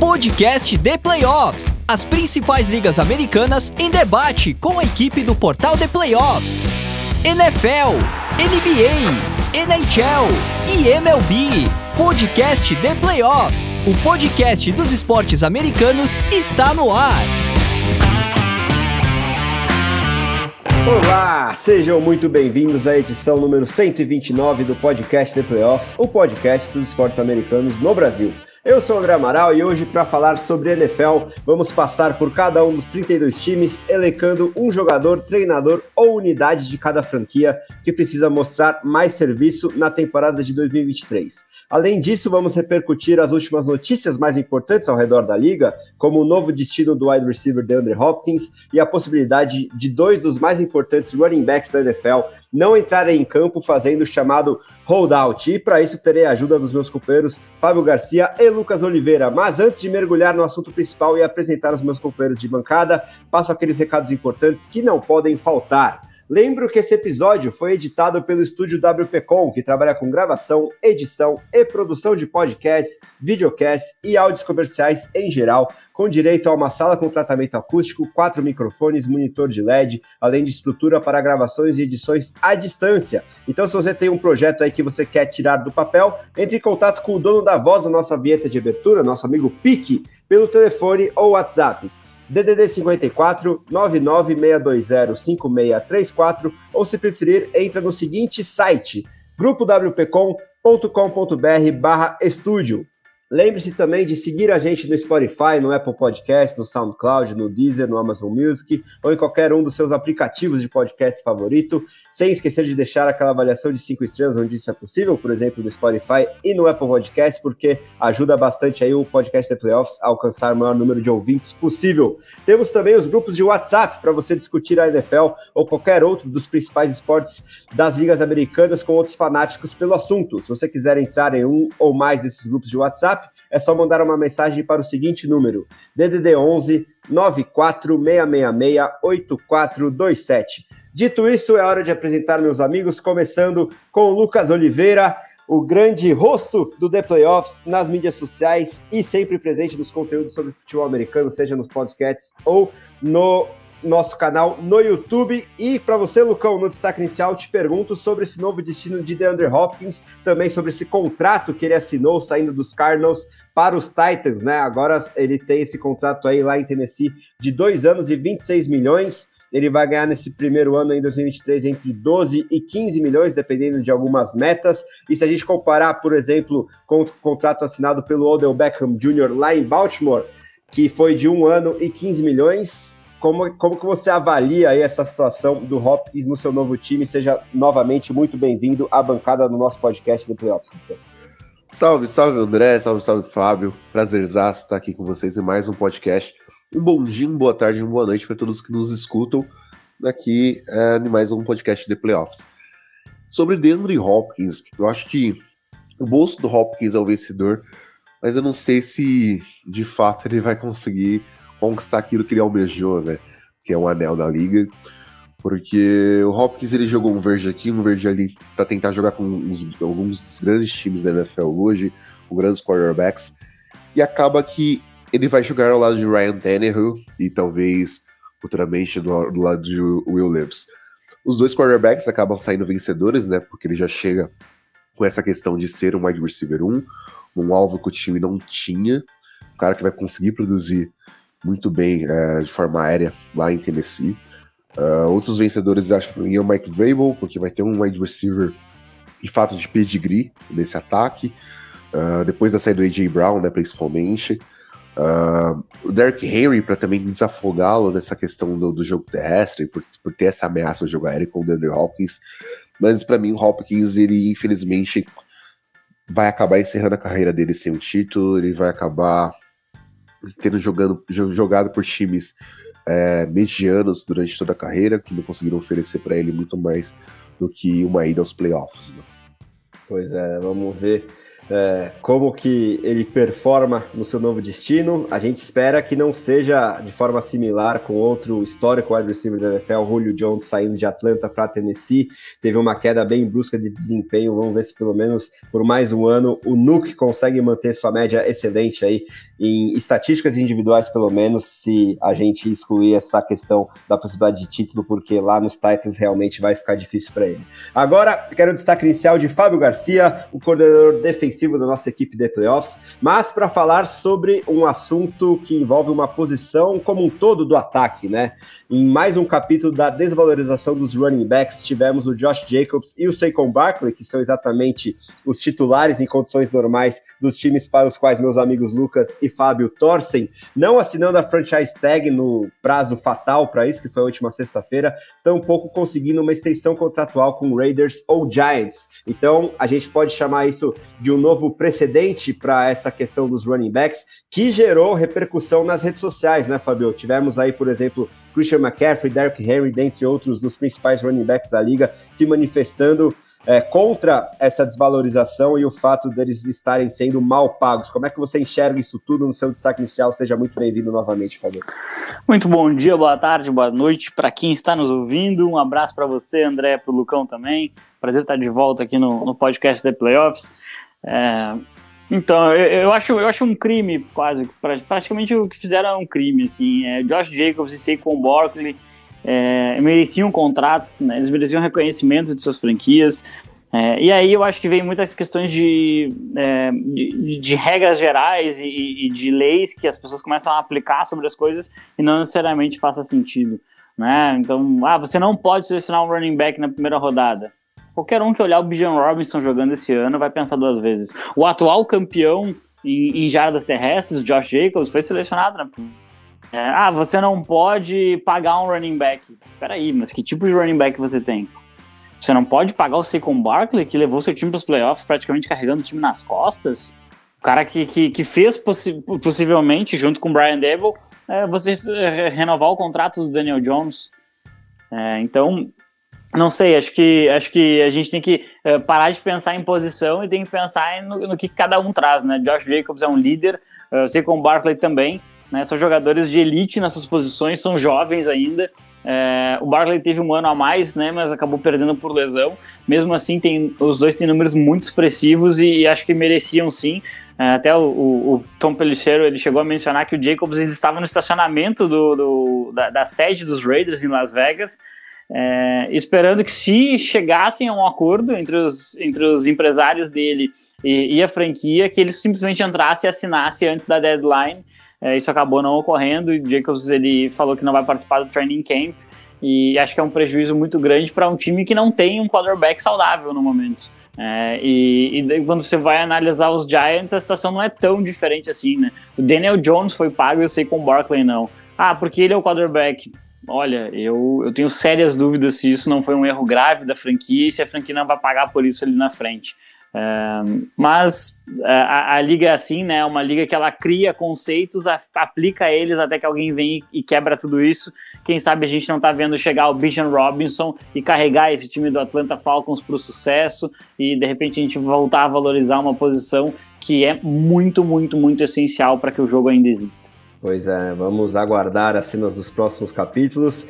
Podcast The Playoffs. As principais ligas americanas em debate com a equipe do portal The Playoffs. NFL, NBA, NHL e MLB. Podcast The Playoffs. O podcast dos esportes americanos está no ar. Olá, sejam muito bem-vindos à edição número 129 do podcast The Playoffs, o podcast dos esportes americanos no Brasil. Eu sou o André Amaral e hoje, para falar sobre NFL, vamos passar por cada um dos 32 times, elencando um jogador, treinador ou unidade de cada franquia que precisa mostrar mais serviço na temporada de 2023. Além disso, vamos repercutir as últimas notícias mais importantes ao redor da liga, como o novo destino do wide receiver DeAndre Hopkins e a possibilidade de dois dos mais importantes running backs da NFL não entrarem em campo fazendo o chamado holdout. E para isso terei a ajuda dos meus companheiros Fábio Garcia e Lucas Oliveira. Mas antes de mergulhar no assunto principal e apresentar os meus companheiros de bancada, passo aqueles recados importantes que não podem faltar. Lembro que esse episódio foi editado pelo estúdio WPcom, que trabalha com gravação, edição e produção de podcasts, videocasts e áudios comerciais em geral, com direito a uma sala com tratamento acústico, quatro microfones, monitor de LED, além de estrutura para gravações e edições à distância. Então, se você tem um projeto aí que você quer tirar do papel, entre em contato com o dono da voz da nossa vinheta de abertura, nosso amigo Pique, pelo telefone ou WhatsApp DDD 54 99620 5634 ou se preferir, entra no seguinte site grupowpcom.com.br barra estúdio. Lembre-se também de seguir a gente no Spotify, no Apple Podcast, no SoundCloud, no Deezer, no Amazon Music ou em qualquer um dos seus aplicativos de podcast favorito, sem esquecer de deixar aquela avaliação de cinco estrelas onde isso é possível, por exemplo, no Spotify e no Apple Podcast, porque ajuda bastante aí o podcast The Playoffs a alcançar o maior número de ouvintes possível. Temos também os grupos de WhatsApp para você discutir a NFL ou qualquer outro dos principais esportes das ligas americanas com outros fanáticos pelo assunto. Se você quiser entrar em um ou mais desses grupos de WhatsApp, é só mandar uma mensagem para o seguinte número: DDD 11 94666 8427. Dito isso, é hora de apresentar meus amigos, começando com o Lucas Oliveira, o grande rosto do The Playoffs nas mídias sociais e sempre presente nos conteúdos sobre futebol americano, seja nos podcasts ou no nosso canal no YouTube. E para você, Lucão, no destaque inicial, te pergunto sobre esse novo destino de DeAndre Hopkins, também sobre esse contrato que ele assinou saindo dos Cardinals para os Titans, né? Agora ele tem esse contrato aí lá em Tennessee de dois anos e 26 milhões. Ele vai ganhar nesse primeiro ano em 2023 entre 12 e 15 milhões, dependendo de algumas metas. E se a gente comparar, por exemplo, com o contrato assinado pelo Odell Beckham Jr. lá em Baltimore, que foi de um ano e 15 milhões, como, como que você avalia aí essa situação do Hopkins no seu novo time? Seja novamente muito bem-vindo à bancada do nosso podcast do Playoffs. Salve, salve André, salve, salve Fábio. Prazerzaço estar aqui com vocês em mais um podcast. Um bom dia, uma boa tarde, uma boa noite para todos que nos escutam aqui é, em mais um podcast de Playoffs. Sobre DeAndre Hopkins, eu acho que o bolso do Hopkins é o vencedor, mas eu não sei se de fato ele vai conseguir conquistar aquilo que ele almejou, né? Que é um anel da liga. Porque o Hopkins ele jogou um verde aqui, um verde ali, para tentar jogar com uns, alguns dos grandes times da NFL hoje, com grandes quarterbacks. E acaba que ele vai jogar ao lado de Ryan Tannehill e talvez futuramente do, do lado de Will Levis. Os dois quarterbacks acabam saindo vencedores, né? Porque ele já chega com essa questão de ser um wide receiver 1, um alvo que o time não tinha, um cara que vai conseguir produzir muito bem é, de forma aérea lá em Tennessee. Uh, outros vencedores, acho que é o Mike Vrabel, porque vai ter um wide receiver de fato de pedigree nesse ataque. Uh, depois da saída do A.J. Brown, né, principalmente. Uh, o Derrick Henry, para também desafogá-lo nessa questão do, do, jogo terrestre, por, por ter essa ameaça do jogo aéreo com o DeAndre Hopkins. Mas para mim, o Hopkins, ele infelizmente vai acabar encerrando a carreira dele sem um título, ele vai acabar tendo jogando, jogado por times é, medianos durante toda a carreira, que não conseguiram oferecer para ele muito mais do que uma ida aos playoffs. Né? Pois é, vamos ver é, como que ele performa no seu novo destino. A gente espera que não seja de forma similar com outro histórico wide receiver da NFL, Julio Jones, saindo de Atlanta para Tennessee. Teve uma queda bem brusca de desempenho. Vamos ver se pelo menos por mais um ano o Nuke consegue manter sua média excelente aí em estatísticas individuais, pelo menos, se a gente excluir essa questão da possibilidade de título, porque lá nos Titans realmente vai ficar difícil para ele. Agora, quero destaque inicial de Fábio Garcia, o coordenador defensivo da nossa equipe de playoffs, mas para falar sobre um assunto que envolve uma posição como um todo do ataque, né? Em mais um capítulo da desvalorização dos running backs, tivemos o Josh Jacobs e o Saquon Barkley, que são exatamente os titulares em condições normais dos times para os quais meus amigos Lucas e Fábio torcem, não assinando a franchise tag no prazo fatal para isso, que foi a última sexta-feira, tampouco conseguindo uma extensão contratual com Raiders ou Giants. Então, a gente pode chamar isso de um novo precedente para essa questão dos running backs, que gerou repercussão nas redes sociais, né, Fabio? Tivemos aí, por exemplo, Christian McCaffrey, Derrick Henry, dentre outros dos principais running backs da liga, se manifestando é, contra essa desvalorização e o fato deles estarem sendo mal pagos. Como é que você enxerga isso tudo no seu destaque inicial? Seja muito bem-vindo novamente, Fabio. Muito bom dia, boa tarde, boa noite para quem está nos ouvindo. Um abraço para você, André, para o Lucão também. Prazer estar de volta aqui no, no podcast The Playoffs. É, então, eu, eu, acho, eu acho um crime, quase, praticamente o que fizeram é um crime, assim, é, Josh Jacobs e Saquon Barkley é, mereciam contratos, né, eles mereciam reconhecimento de suas franquias, é, e aí eu acho que vem muitas questões de, é, de, de, regras gerais e, e, de leis que as pessoas começam a aplicar sobre as coisas e não necessariamente faça sentido, né, então, ah, você não pode selecionar um running back na primeira rodada, Qualquer um que olhar o Bijan Robinson jogando esse ano vai pensar duas vezes. O atual campeão em, em jardas terrestres, Josh Jacobs, foi selecionado na é, ah, você não pode pagar um running back. Peraí, mas que tipo de running back você tem? Você não pode pagar o Saquon Barkley, que levou seu time para os playoffs praticamente carregando o time nas costas? O cara que, que, que fez possi possivelmente, junto com o Brian Devil, é, você é, renovar o contrato do Daniel Jones. É, então, não sei, acho que, acho que a gente tem que uh, parar de pensar em posição e tem que pensar no, no, que cada um traz, né? Josh Jacobs é um líder, uh, eu sei como o Barkley também, né? São jogadores de elite nas suas posições, são jovens ainda. É, o Barkley teve um ano a mais, né? Mas acabou perdendo por lesão. Mesmo assim, tem, os dois têm números muito expressivos e, e acho que mereciam sim. É, até o, o, o, Tom Pelissero ele chegou a mencionar que o Jacobs ele estava no estacionamento do, do da, da sede dos Raiders em Las Vegas é, esperando que se chegassem a um acordo entre os, entre os empresários dele e, e a franquia, que ele simplesmente entrasse e assinasse antes da deadline. É, isso acabou não ocorrendo e Jacobs ele falou que não vai participar do training camp e acho que é um prejuízo muito grande para um time que não tem um quarterback saudável no momento. É, e, e quando você vai analisar os Giants, a situação não é tão diferente assim, né? O Daniel Jones foi pago, eu sei com o Barkley não. Ah, porque ele é o quarterback olha, eu, eu tenho sérias dúvidas se isso não foi um erro grave da franquia e se a franquia não vai pagar por isso ali na frente. É, mas é, a, a, liga é assim, né? É uma liga que ela cria conceitos, a, aplica eles até que alguém vem e, e, quebra tudo isso. Quem sabe a gente não tá vendo chegar o Bijan Robinson e carregar esse time do Atlanta Falcons para o sucesso e de repente a gente voltar a valorizar uma posição que é muito, muito, muito essencial para que o jogo ainda exista. Pois é, vamos aguardar as cenas dos próximos capítulos,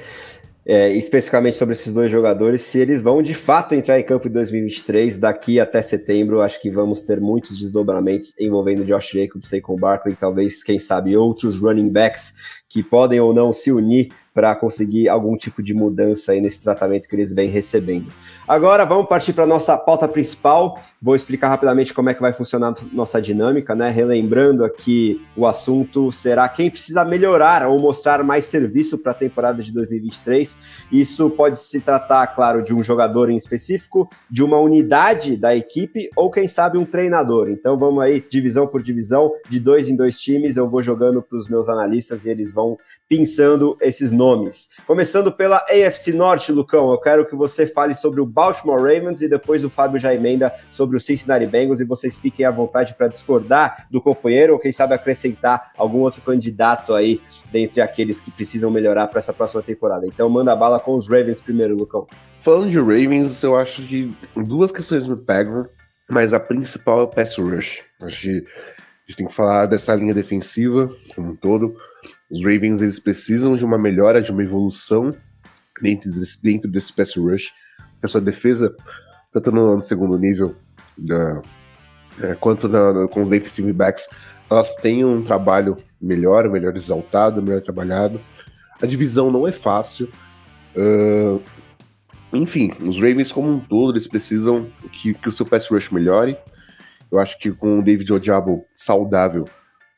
é, especificamente sobre esses dois jogadores, se eles vão de fato entrar em campo em 2023, daqui até setembro, acho que vamos ter muitos desdobramentos envolvendo Josh Jacobs, Saquon Barkley, talvez, quem sabe, outros running backs que podem ou não se unir para conseguir algum tipo de mudança aí nesse tratamento que eles vêm recebendo. Agora vamos partir para a nossa pauta principal. Vou explicar rapidamente como é que vai funcionar nossa dinâmica, né? Relembrando aqui o assunto será quem precisa melhorar ou mostrar mais serviço para a temporada de 2023. Isso pode se tratar, claro, de um jogador em específico, de uma unidade da equipe ou quem sabe um treinador. Então vamos aí divisão por divisão, de dois em dois times. Eu vou jogando para os meus analistas e eles vão pensando esses nomes. Começando pela AFC Norte, Lucão, eu quero que você fale sobre o Baltimore Ravens e depois o Fábio já emenda sobre o Cincinnati Bengals e vocês fiquem à vontade para discordar do companheiro ou quem sabe acrescentar algum outro candidato aí dentre aqueles que precisam melhorar para essa próxima temporada. Então manda bala com os Ravens primeiro, Lucão. Falando de Ravens, eu acho que duas questões me pegam. mas a principal é o pass rush. Acho que a gente tem que falar dessa linha defensiva como um todo. Os Ravens eles precisam de uma melhora, de uma evolução dentro desse, dentro desse pass rush. A sua defesa, tanto no, no segundo nível é, quanto na, com os defensive backs, elas têm um trabalho melhor, melhor exaltado, melhor trabalhado. A divisão não é fácil. Uh, enfim, os Ravens como um todo, eles precisam que, que o seu pass rush melhore. Eu acho que com o David Ojabo saudável,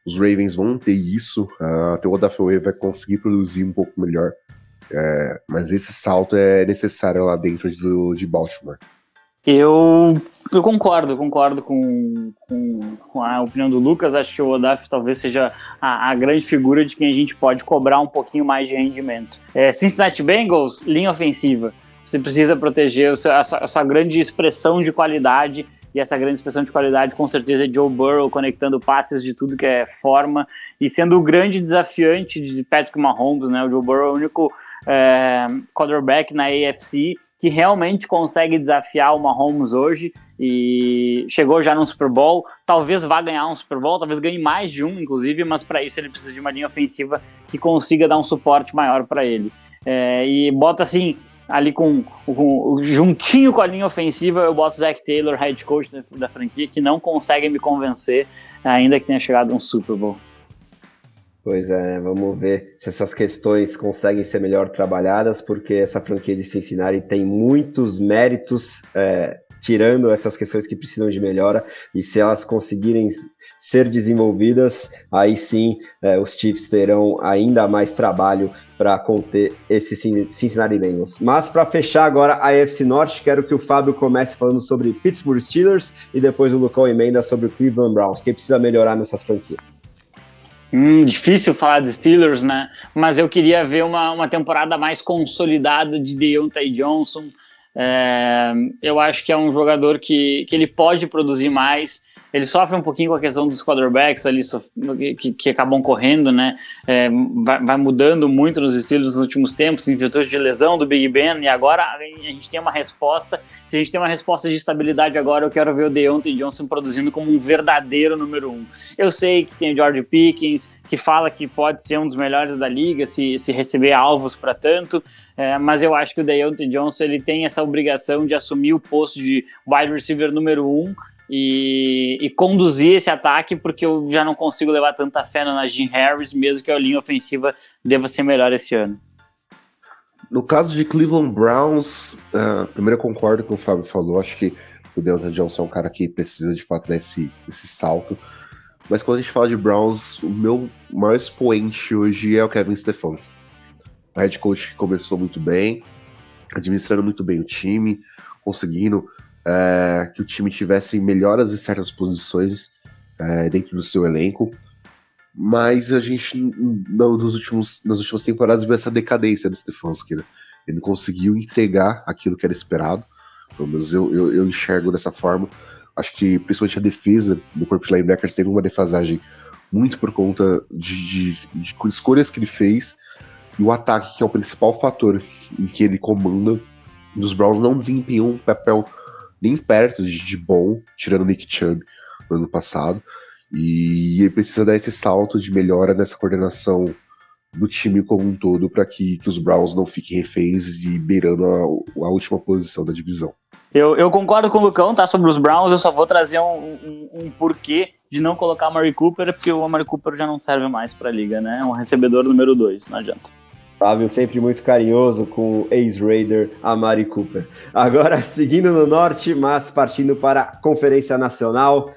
os Ravens vão ter isso. Uh, até o Odafe vai conseguir produzir um pouco melhor. É, mas esse salto é necessário lá dentro de, Baltimore. Eu, eu concordo, concordo com, com, com, a opinião do Lucas. Acho que o Odaf talvez seja a, a, grande figura de quem a gente pode cobrar um pouquinho mais de rendimento. É, Cincinnati Bengals, linha ofensiva. Você precisa proteger essa, essa grande expressão de qualidade e essa grande expressão de qualidade com certeza é Joe Burrow conectando passes de tudo que é forma e sendo o grande desafiante de Patrick Mahomes, né? O Joe Burrow é o único é, quarterback na AFC que realmente consegue desafiar o Mahomes hoje e chegou já no Super Bowl, talvez vá ganhar um Super Bowl, talvez ganhe mais de um, inclusive, mas para isso ele precisa de uma linha ofensiva que consiga dar um suporte maior para ele. É, e bota assim, ali com, com, juntinho com a linha ofensiva, eu boto Zach Taylor, head coach da, da franquia, que não consegue me convencer, ainda que tenha chegado um Super Bowl. Pois é, vamos ver se essas questões conseguem ser melhor trabalhadas, porque essa franquia de Cincinnati tem muitos méritos, é, tirando essas questões que precisam de melhora, e se elas conseguirem ser desenvolvidas, aí sim é, os Chiefs terão ainda mais trabalho para conter esse Cincinnati Bengals. Mas para fechar agora a AFC Norte, quero que o Fábio comece falando sobre Pittsburgh Steelers e depois o Lucão emenda sobre o Cleveland Browns. Quem precisa melhorar nessas franquias? Hum, difícil falar de Steelers, né? Mas eu queria ver uma, uma temporada mais consolidada de Deontay Johnson. É, eu acho que é um jogador que, que ele pode produzir mais. Ele sofre um pouquinho com a questão dos quarterbacks ali que, que acabam correndo, né? É, vai, vai, mudando muito nos estilos nos últimos tempos, em virtude de lesão do Big Ben, e agora a gente tem uma resposta. Se a gente tem uma resposta de estabilidade agora, eu quero ver o Deontay Johnson produzindo como um verdadeiro número um. Eu sei que tem o George Pickens, que fala que pode ser um dos melhores da liga se, se receber alvos para tanto, é, mas eu acho que o Deontay Johnson ele tem essa obrigação de assumir o posto de wide receiver número um e, e, conduzir esse ataque, porque eu já não consigo levar tanta fé na Najee Harris, mesmo que a linha ofensiva deva ser melhor esse ano. No caso de Cleveland Browns, uh, primeiro eu concordo com o Fábio falou, acho que o Deontay Johnson é um cara que precisa de fato desse, desse salto. Mas quando a gente fala de Browns, o meu maior expoente hoje é o Kevin Stefanski. O head coach que começou muito bem, administrando muito bem o time, conseguindo é, que o time tivesse melhoras em certas posições é, dentro do seu elenco, mas a gente no, nos últimos, nas últimas temporadas viu essa decadência do Stefanski, né? Ele não conseguiu entregar aquilo que era esperado, pelo menos eu, eu, eu enxergo dessa forma. Acho que principalmente a defesa do corpo de linebackers teve uma defasagem muito por conta de, de, de escolhas que ele fez e o ataque, que é o principal fator em que ele comanda, dos Browns não desempenhou um papel nem perto de, de bom, tirando o Nick Chubb no ano passado. E ele precisa dar esse salto de melhora nessa coordenação do time como um todo para que, que, os Browns não fiquem reféns de beirando a, a, última posição da divisão. Eu, eu, concordo com o Lucão, tá? Sobre os Browns, eu só vou trazer um, um, um porquê de não colocar o Murray Cooper, porque o Murray Cooper já não serve mais para a liga, né? É um recebedor número 2, não adianta. Fábio sempre muito carinhoso com o ex-Raider Amari Cooper. Agora, seguindo no norte, mas partindo para a Conferência Nacional,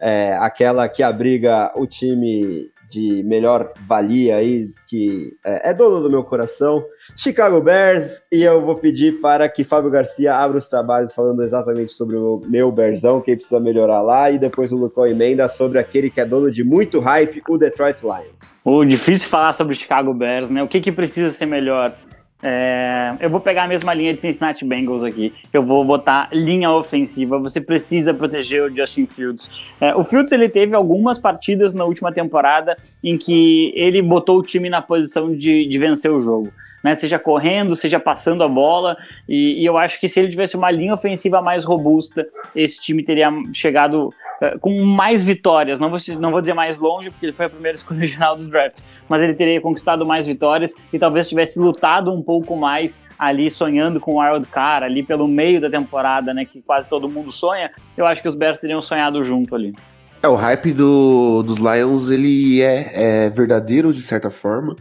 é, aquela que abriga o time de melhor valia aí, que é, é, dono do meu coração, Chicago Bears, e eu vou pedir para que Fábio Garcia abra os trabalhos falando exatamente sobre o meu Bearzão, quem precisa melhorar lá, e depois o Lucão emenda sobre aquele que é dono de muito hype, o Detroit Lions. O difícil falar sobre o Chicago Bears, né? O que, que precisa ser melhor? É, eu vou pegar a mesma linha de Cincinnati Bengals aqui. Eu vou botar linha ofensiva. Você precisa proteger o Justin Fields. É, o Fields ele teve algumas partidas na última temporada em que ele botou o time na posição de, de vencer o jogo. Né? Seja correndo, seja passando a bola. E, e, eu acho que se ele tivesse uma linha ofensiva mais robusta, esse time teria chegado uh, com mais vitórias. Não vou, não vou dizer mais longe, porque ele foi a primeira escolha original do draft, mas ele teria conquistado mais vitórias e talvez tivesse lutado um pouco mais ali, sonhando com o Wild Card, ali pelo meio da temporada, né? Que quase todo mundo sonha. Eu acho que os Bears teriam sonhado junto ali. É, o hype do, dos Lions, ele é, é verdadeiro de certa forma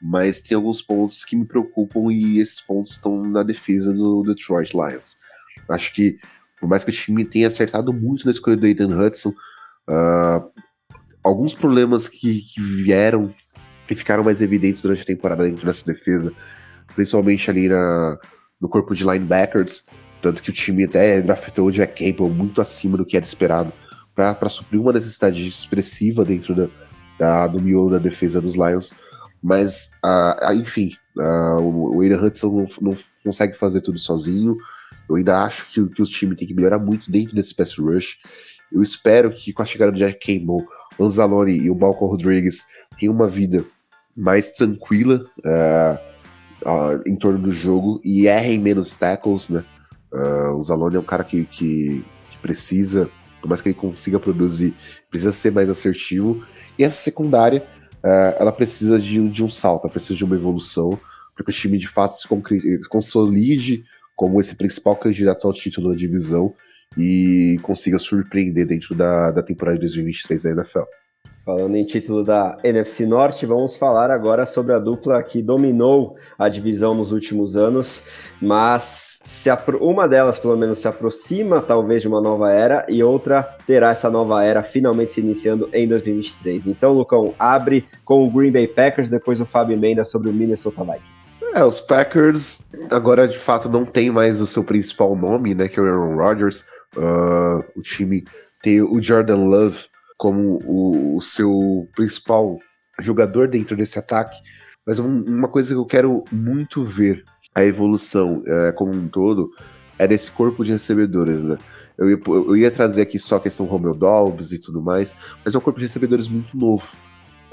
mas tem alguns pontos que me preocupam e esses pontos estão na defesa do Detroit Lions. Acho que, por mais que o time tenha acertado muito na escolha do Aiden Hudson, uh, alguns problemas que, que, vieram e ficaram mais evidentes durante a temporada dentro dessa defesa, principalmente ali na, no corpo de linebackers, tanto que o time até draftou o Jack Campbell muito acima do que era esperado para suprir uma necessidade expressiva dentro da, da, do miolo da defesa dos Lions. Mas, uh, enfim, uh, o Aiden Hudson não, não, consegue fazer tudo sozinho. Eu ainda acho que, que o time tem que melhorar muito dentro desse pass rush. Eu espero que com a chegada do Jack Campbell, o Anzalone e o Malcolm Rodrigues tenham uma vida mais tranquila uh, em torno do jogo e errem menos tackles, né? O Zalone é um cara que, que, que, precisa, por mais que ele consiga produzir, precisa ser mais assertivo. E essa secundária é, ela precisa de, de um salto, ela precisa de uma evolução para que o time de fato se consolide como esse principal candidato ao título da divisão e consiga surpreender dentro da, da temporada de 2023 da NFL. Falando em título da NFC Norte, vamos falar agora sobre a dupla que dominou a divisão nos últimos anos, mas se uma delas pelo menos se aproxima talvez de uma nova era e outra terá essa nova era finalmente se iniciando em 2023. Então, Lucão, abre com o Green Bay Packers, depois o Fábio Emenda sobre o Minnesota Vikings. É, os Packers agora de fato não tem mais o seu principal nome, né, que é o Aaron Rodgers. Uh, o time tem o Jordan Love como o, o seu principal jogador dentro desse ataque. Mas uma coisa que eu quero muito ver a evolução é, como um todo é desse corpo de recebedores, né? Eu ia, eu ia trazer aqui só a questão Romeo Dobbs e tudo mais, mas é um corpo de recebedores muito novo.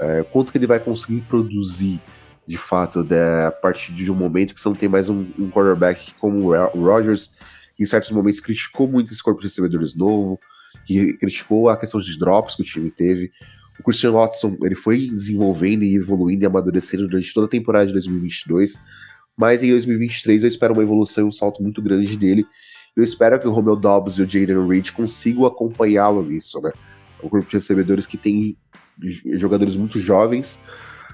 É, quanto que ele vai conseguir produzir de fato né, a partir de um momento que você não tem mais um, um quarterback como o Rodgers, que em certos momentos criticou muito esse corpo de recebedores novo, que criticou a questão de drops que o time teve. O Christian Watson ele foi desenvolvendo e evoluindo e amadurecendo durante toda a temporada de 2022, mas em 2023 eu espero uma evolução e um salto muito grande dele. Eu espero que o Romeo Dobbs e o Jaden Reed consigam acompanhá-lo nisso, né? É um grupo de recebedores que tem jogadores muito jovens.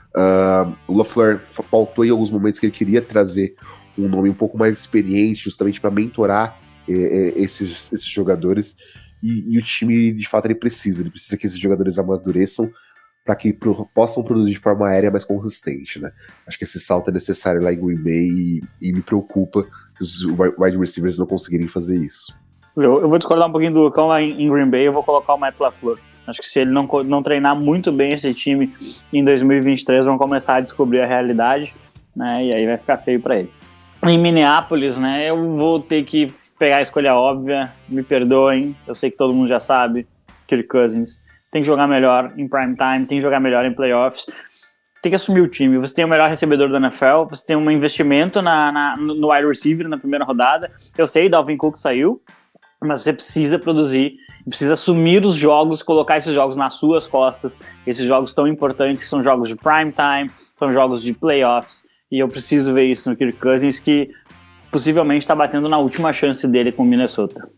Uh, o LaFleur faltou em alguns momentos que ele queria trazer um nome um pouco mais experiente, justamente para mentorar eh, esses, esses jogadores. E, e, o time, de fato, ele precisa. Ele precisa que esses jogadores amadureçam para que pro, possam produzir de forma aérea mais consistente, né? Acho que esse salto é necessário lá em Green Bay e, e me preocupa que os wide receivers não conseguirem fazer isso. Eu, eu vou discordar um pouquinho do Lucão lá em, em Green Bay, eu vou colocar o Matt LaFleur. Acho que se ele não, não treinar muito bem esse time em 2023, vão começar a descobrir a realidade, né? E aí vai ficar feio para ele. Em Minneapolis, né? Eu vou ter que pegar a escolha óbvia, me perdoem, eu sei que todo mundo já sabe, Kirk Cousins tem que jogar melhor em prime time, tem que jogar melhor em playoffs, tem que assumir o time. Você tem o melhor recebedor da NFL, você tem um investimento na, na, no wide receiver na primeira rodada. Eu sei, Dalvin Cook saiu, mas você precisa produzir, precisa assumir os jogos, colocar esses jogos nas suas costas, esses jogos tão importantes que são jogos de prime time, são jogos de playoffs, e eu preciso ver isso no Kirk Cousins, que possivelmente está batendo na última chance dele com o Minnesota.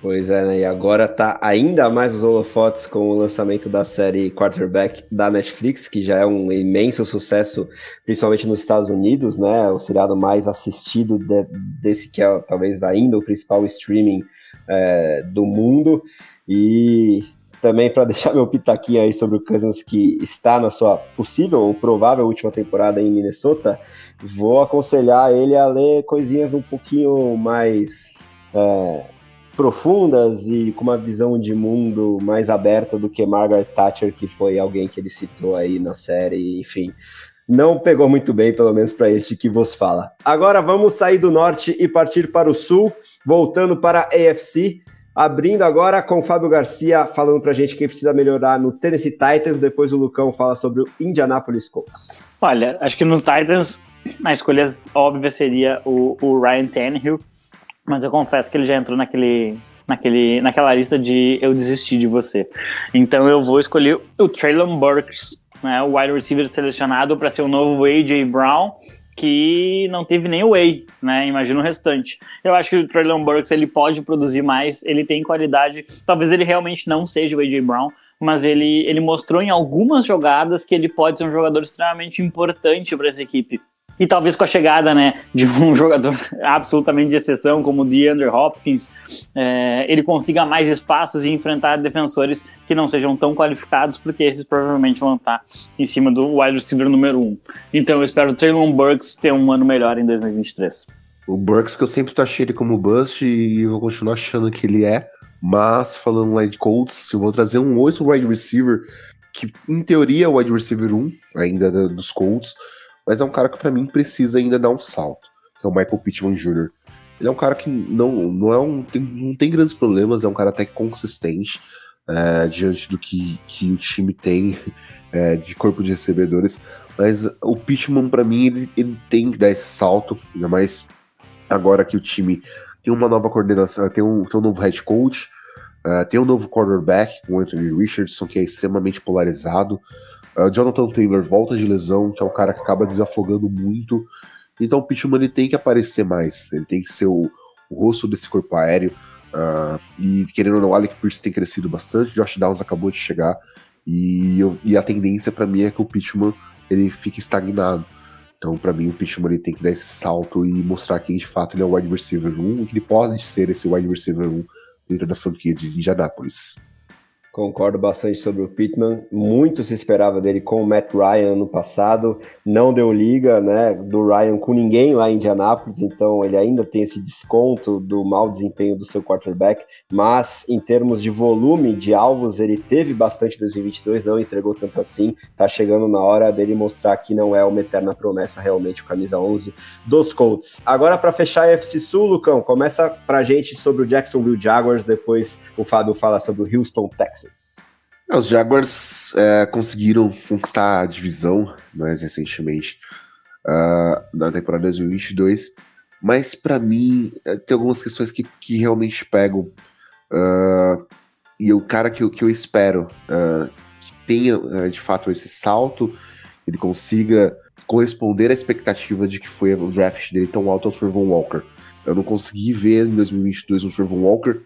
Pois é, né? E agora tá ainda mais os holofotes com o lançamento da série Quarterback da Netflix, que já é um imenso sucesso, principalmente nos Estados Unidos, né? O seriado mais assistido de, desse que é talvez ainda o principal streaming é, do mundo. E também para deixar meu pitaquinho aí sobre o Cousins que está na sua possível ou provável última temporada em Minnesota, vou aconselhar ele a ler coisinhas um pouquinho mais é, profundas e com uma visão de mundo mais aberta do que Margaret Thatcher, que foi alguém que ele citou aí na série, enfim. Não pegou muito bem, pelo menos para este que vos fala. Agora vamos sair do norte e partir para o sul, voltando para a AFC. Abrindo agora com Fábio Garcia falando pra gente quem precisa melhorar no Tennessee Titans, depois o Lucão fala sobre o Indianapolis Colts. Olha, acho que no Titans a escolha óbvia seria o, o Ryan Tannehill, mas eu confesso que ele já entrou naquele, naquele, naquela lista de eu desisti de você. Então eu vou escolher o Traylon Burks, né, o wide receiver selecionado para ser o novo A.J. Brown, que não teve nem o Way, né? Imagina o restante. Eu acho que o Traylon Burks ele pode produzir mais, ele tem qualidade. Talvez ele realmente não seja o A.J. Brown, mas ele, ele mostrou em algumas jogadas que ele pode ser um jogador extremamente importante para essa equipe. E talvez com a chegada né, de um jogador absolutamente de exceção, como o DeAndre Hopkins, é, ele consiga mais espaços e enfrentar defensores que não sejam tão qualificados, porque esses provavelmente vão estar em cima do wide receiver número 1. Um. Então eu espero o Traylon Burks ter um ano melhor em 2023. O Burks, que eu sempre achei ele como bust e vou continuar achando que ele é. Mas, falando lá de Colts, eu vou trazer um outro wide receiver, que em teoria é o wide receiver 1, ainda dos Colts, mas é um cara que para mim precisa ainda dar um salto, que é o Michael Pittman Jr. Ele é um cara que não, não, é um, tem, não tem grandes problemas, é um cara até consistente é, diante do que, que o time tem é, de corpo de recebedores, mas o Pittman para mim ele, ele tem que dar esse salto, ainda mais agora que o time tem uma nova coordenação, tem um, tem um novo head coach, uh, tem um novo quarterback com o Anthony Richardson, que é extremamente polarizado. Uh, Jonathan Taylor volta de lesão, que é um cara que acaba desafogando muito. Então o Pittman ele tem que aparecer mais, ele tem que ser o, o rosto desse corpo aéreo. Uh, e querendo ou não, Alec Pierce tem crescido bastante, Josh Downs acabou de chegar. E, eu, e a tendência para mim é que o Pittman ele fique estagnado. Então, para mim, o Pittman ele tem que dar esse salto e mostrar que de fato ele é o wide receiver 1 e que ele pode ser esse wide receiver 1 dentro da franquia de Indianapolis. Concordo bastante sobre o Pittman. Muito se esperava dele com o Matt Ryan no passado. Não deu liga, né, do Ryan com ninguém lá em Indianápolis, então ele ainda tem esse desconto do mau desempenho do seu quarterback. Mas em termos de volume de alvos, ele teve bastante em 2022, não entregou tanto assim. Tá chegando na hora dele mostrar que não é uma eterna promessa realmente o camisa 11 dos Colts. Agora para fechar a FC Sul, Lucão, começa pra gente sobre o Jacksonville Jaguars, depois o Fábio fala sobre o Houston Texans. É, os Jaguars é, conseguiram conquistar a divisão mais recentemente uh, na temporada 2022, mas para mim é, tem algumas questões que, que realmente pegam. Uh, e o cara que, que eu espero uh, que tenha de fato esse salto, ele consiga corresponder à expectativa de que foi o draft dele tão alto ao Trevor Walker. Eu não consegui ver em 2022 um Trevor Walker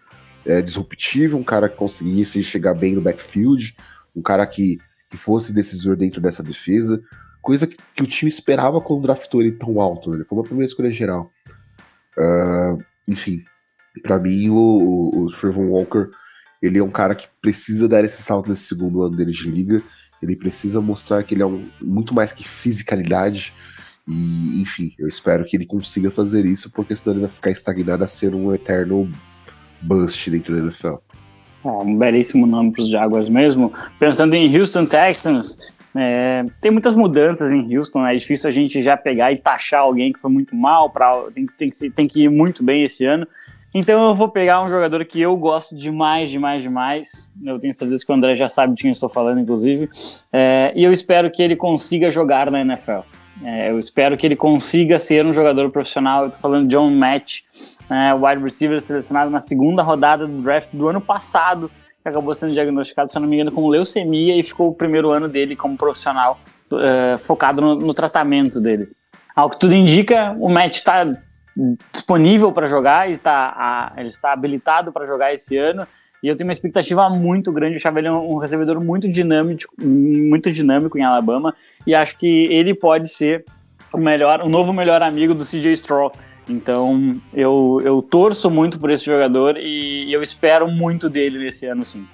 é, disruptivo, um cara que conseguisse chegar bem no backfield, um cara que, que fosse decisor dentro dessa defesa, coisa que, que o time esperava quando draftou ele tão alto. Né? Ele foi uma primeira escolha geral. Uh, enfim, para mim o, o, o Trevor Walker ele é um cara que precisa dar esse salto nesse segundo ano dele de liga. Ele precisa mostrar que ele é um, muito mais que fisicalidade. E, enfim, eu espero que ele consiga fazer isso, porque senão ele vai ficar estagnado a ser um eterno bust dentro da NFL. É, um belíssimo nome para os Jaguars mesmo. Pensando em Houston Texans, é, tem muitas mudanças em Houston, né? é difícil a gente já pegar e taxar alguém que foi muito mal, pra, tem, tem, que, tem que ir muito bem esse ano. Então eu vou pegar um jogador que eu gosto demais, demais, demais. Eu tenho certeza que o André já sabe de quem eu estou falando, inclusive. É, e eu espero que ele consiga jogar na NFL. É, eu espero que ele consiga ser um jogador profissional. Eu estou falando de John Match, né, wide receiver selecionado na segunda rodada do draft do ano passado, que acabou sendo diagnosticado, se não me engano, com leucemia e ficou o primeiro ano dele como profissional uh, focado no, no, tratamento dele. Ao que tudo indica, o Matt está disponível para jogar, ele, tá, ele está habilitado para jogar esse ano e eu tenho uma expectativa muito grande. Eu achava ele um recebedor muito dinâmico, muito dinâmico em Alabama e acho que ele pode ser o melhor, o novo melhor amigo do CJ Stroll. Então eu, eu torço muito por esse jogador e eu espero muito dele nesse ano, sim.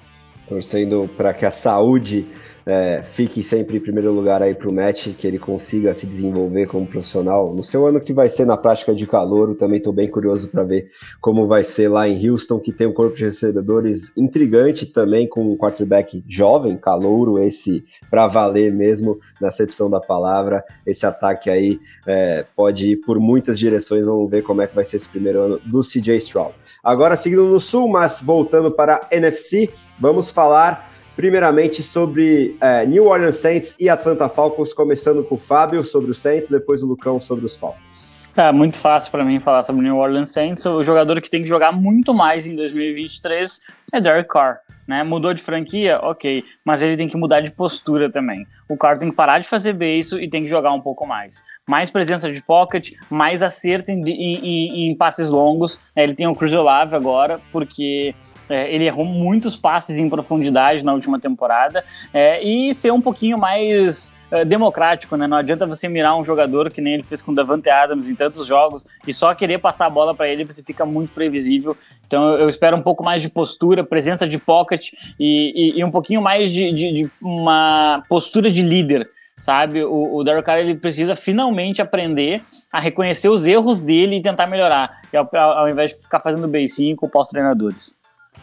Torcendo para que a saúde é, fique sempre em primeiro lugar aí para o match, que ele consiga se desenvolver como profissional. No seu ano que vai ser na prática de calor, também estou bem curioso para ver como vai ser lá em Houston, que tem um corpo de recebedores intrigante também, com um quarterback jovem, calouro, esse para valer mesmo, na acepção da palavra. Esse ataque aí é, pode ir por muitas direções, vamos ver como é que vai ser esse primeiro ano do CJ Stroud. Agora seguindo no sul, mas voltando para a NFC, vamos falar Primeiramente sobre é, New Orleans Saints e Atlanta Falcons, começando com o Fábio sobre os Saints, depois o Lucão sobre os Falcons. Tá muito fácil para mim falar sobre New Orleans Saints. O jogador que tem que jogar muito mais em 2023 é Derek Carr. Né? Mudou de franquia? Ok. Mas ele tem que mudar de postura também. O Carr tem que parar de fazer beijo e tem que jogar um pouco mais. Mais presença de pocket, mais acerto em, em, em passes longos. É, ele tem o Cruz Olave agora, porque é, ele errou muitos passes em profundidade na última temporada. É, e ser um pouquinho mais é, democrático, né? Não adianta você mirar um jogador que nem ele fez com o Davante Adams em tantos jogos e só querer passar a bola para ele, você fica muito previsível. Então eu espero um pouco mais de postura, presença de pocket e, e, e um pouquinho mais de, de, de, uma postura de líder, sabe? O, o Derek Carr ele precisa finalmente aprender a reconhecer os erros dele e tentar melhorar, ao, ao invés de ficar fazendo beicinho com os treinadores.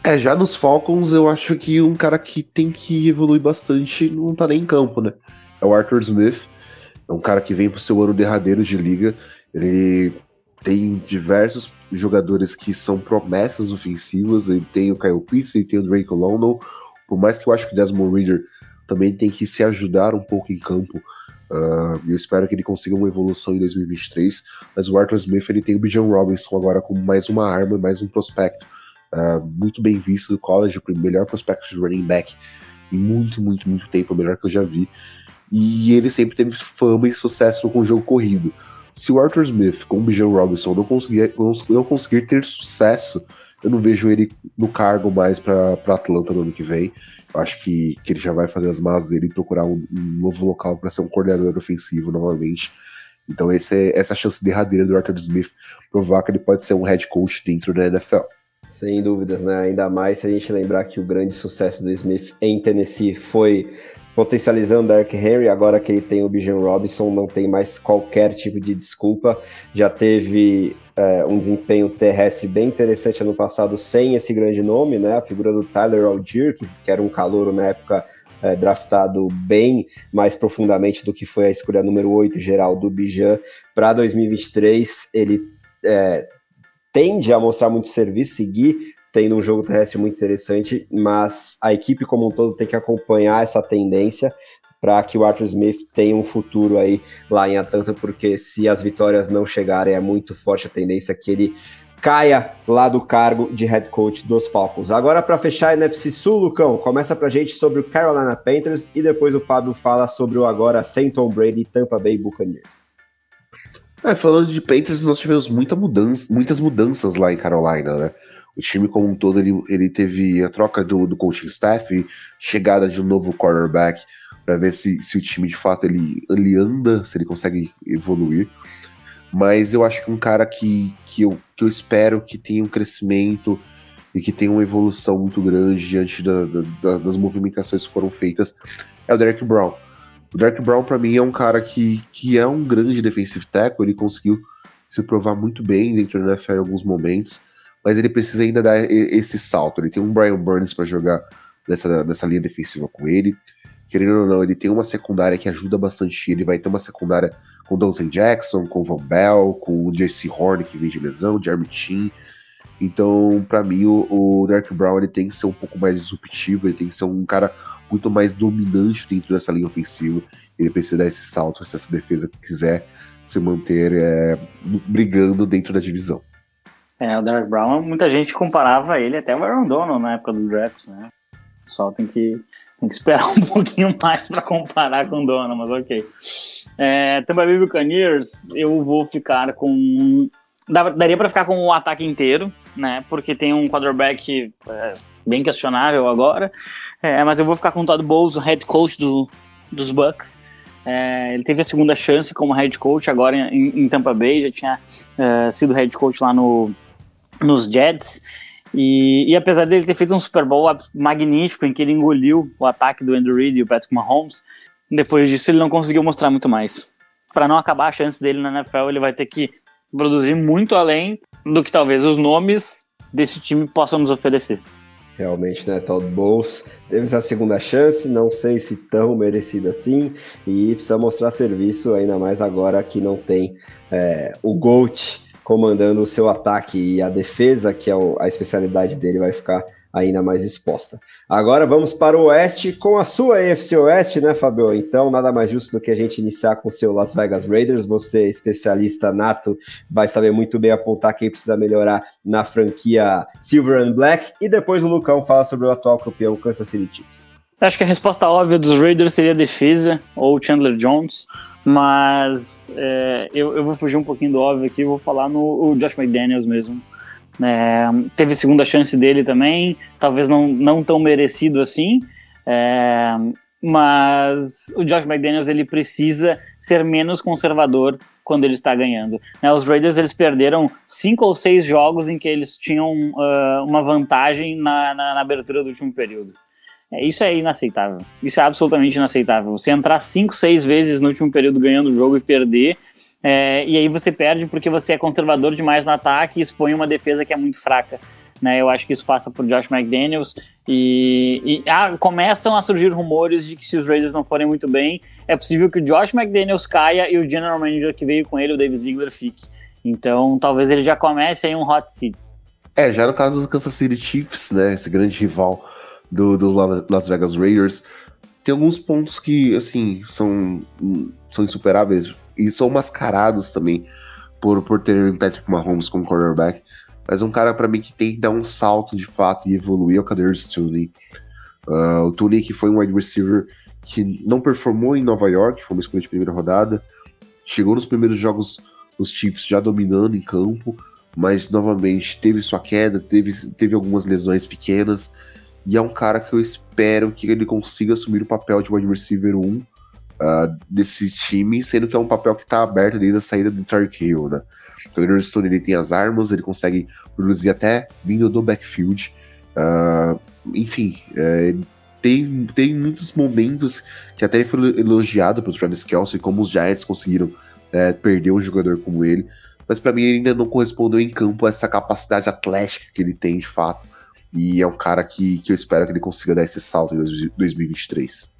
É, já nos Falcons eu acho que um cara que tem que evoluir bastante não tá nem em campo, né? É o Arthur Smith, é um cara que vem pro seu ano derradeiro de liga, ele tem diversos jogadores que são promessas ofensivas. Ele tem o Kyle Pitts, ele tem o Drake London. Por mais que eu acho que o Desmond Reader também tem que se ajudar um pouco em campo. Uh, eu espero que ele consiga uma evolução em 2023. Mas o Arthur Smith ele tem o Bijan Robinson agora como mais uma arma, mais um prospecto. Uh, muito bem visto do college, o melhor prospecto de running back em muito, muito, muito tempo, o melhor que eu já vi. E ele sempre teve fama e sucesso com o jogo corrido se o Arthur Smith com o Bijan Robinson não conseguir, não conseguir ter sucesso, eu não vejo ele no cargo mais para Atlanta no ano que vem. Eu acho que, que ele já vai fazer as más dele e procurar um, um novo local para ser um coordenador ofensivo novamente. Então esse é, essa é a chance derradeira do Arthur Smith provar que ele pode ser um head coach dentro da NFL. Sem dúvidas, né? Ainda mais se a gente lembrar que o grande sucesso do Smith em Tennessee foi potencializando Dark Henry, agora que ele tem o Bijan Robinson, não tem mais qualquer tipo de desculpa. Já teve é, um desempenho terrestre bem interessante ano passado sem esse grande nome, né? A figura do Tyler Algier, que, que era um calouro na época é, draftado bem mais profundamente do que foi a escolha número 8 geral do Bijan. Para 2023, ele é, tende a mostrar muito serviço, seguir tendo um jogo terrestre muito interessante, mas a equipe como um todo tem que acompanhar essa tendência para que o Arthur Smith tenha um futuro aí lá em Atlanta, porque se as vitórias não chegarem, é muito forte a tendência que ele caia lá do cargo de head coach dos Falcons. Agora, para fechar a NFC Sul, Lucão, começa para gente sobre o Carolina Panthers e depois o Fábio fala sobre o agora sem Tom Brady Tampa Bay Buccaneers. É, falando de Panthers, nós tivemos muita mudança, muitas mudanças lá em Carolina, né? O time como um todo, ele, ele teve a troca do, do coaching staff, chegada de um novo quarterback, para ver se, se o time de fato ele, ele anda, se ele consegue evoluir. Mas eu acho que um cara que, que, eu, que eu espero que tenha um crescimento e que tenha uma evolução muito grande diante da, da, das movimentações que foram feitas é o Derek Brown. O Derek Brown, para mim, é um cara que, que é um grande defensive tackle, ele conseguiu se provar muito bem dentro da NFL em alguns momentos mas ele precisa ainda dar esse salto. Ele tem um Brian Burns para jogar nessa, nessa linha defensiva com ele. Querendo ou não, ele tem uma secundária que ajuda bastante ele. Vai ter uma secundária com Dalton Jackson, com Van Bell, com o JC Horn, que vem de lesão, Jeremy Chin. Então, para mim, o, o Derek Brown ele tem que ser um pouco mais disruptivo, ele tem que ser um cara muito mais dominante dentro dessa linha ofensiva. Ele precisa dar esse salto se essa defesa quiser se manter é, brigando dentro da divisão. É, o Derek Brown, muita gente comparava ele até o Aaron Donald na época do draft, né? O pessoal tem que, tem que esperar um pouquinho mais para comparar com o Donald, mas ok. É, Tampa Bay Buccaneers, eu vou ficar com... Daria para ficar com o ataque inteiro, né? Porque tem um quarterback é, bem questionável agora. É, mas eu vou ficar com o Todd Bowles, o head coach do, dos Bucks. É, ele teve a segunda chance como head coach agora em, em Tampa Bay, já tinha é, sido head coach lá no, nos Jets. E, e, apesar dele ter feito um Super Bowl magnífico em que ele engoliu o ataque do Andrew Reid e o Patrick Mahomes, depois disso ele não conseguiu mostrar muito mais. Para não acabar a chance dele na NFL, ele vai ter que produzir muito além do que talvez os nomes desse time possam nos oferecer. Realmente, né? Todd Bowles teve essa segunda chance, não sei se tão merecida assim, e precisa mostrar serviço, ainda mais agora que não tem é, o GOAT comandando o seu ataque e a defesa, que é a especialidade dele, vai ficar ainda mais exposta. Agora vamos para o Oeste com a sua AFC Oeste, né, Fabio? Então, nada mais justo do que a gente iniciar com o seu Las Vegas Raiders. Você, especialista nato, vai saber muito bem apontar quem precisa melhorar na franquia Silver and Black. E depois o Lucão fala sobre o atual campeão Kansas City Chiefs. Acho que a resposta óbvia dos Raiders seria defesa ou Chandler Jones, mas é, eu, eu, vou fugir um pouquinho do óbvio aqui, vou falar no Josh McDaniels mesmo. É, teve segunda chance dele também, talvez não, não tão merecido assim, é, mas o Josh McDaniels ele precisa ser menos conservador quando ele está ganhando. Né, os Raiders eles perderam cinco ou seis jogos em que eles tinham uh, uma vantagem na, na, na abertura do último período. É, isso é inaceitável. Isso é absolutamente inaceitável. Você entrar cinco, seis vezes no último período ganhando o jogo e perder, é, e aí você perde porque você é conservador demais no ataque e expõe uma defesa que é muito fraca. Né, eu acho que isso passa por Josh McDaniels e, e ah, começam a surgir rumores de que se os Raiders não forem muito bem, é possível que o Josh McDaniels caia e o general manager que veio com ele, o Dave Ziegler, fique. Então talvez ele já comece aí um hot seat. É, já no caso do Kansas City Chiefs, né, esse grande rival do, do Las Vegas Raiders, tem alguns pontos que, assim, são, são insuperáveis e são mascarados também por, por ter o Patrick Mahomes como cornerback. Mas um cara para mim que tem que dar um salto de fato e evoluir é o Kadarius Tooney. Uh, o Tooney que foi um wide receiver que não performou em Nova York, foi uma escolha de primeira rodada. Chegou nos primeiros jogos os Chiefs já dominando em campo, mas novamente teve sua queda, teve, teve algumas lesões pequenas e é um cara que eu espero que ele consiga assumir o papel de wide receiver 1 uh, ah, desse time, sendo que é um papel que está aberto desde a saída do Tark Hill, né? O Leonard Stone ele tem as armas, ele consegue produzir até vindo do backfield. Uh, enfim, é, tem, tem muitos momentos que até foi elogiado pelo Travis Kelsey, como os Giants conseguiram é, perder um jogador como ele. Mas para mim ele ainda não correspondeu em campo a essa capacidade atlética que ele tem de fato e é um cara que, que eu espero que ele consiga dar esse salto em 2023.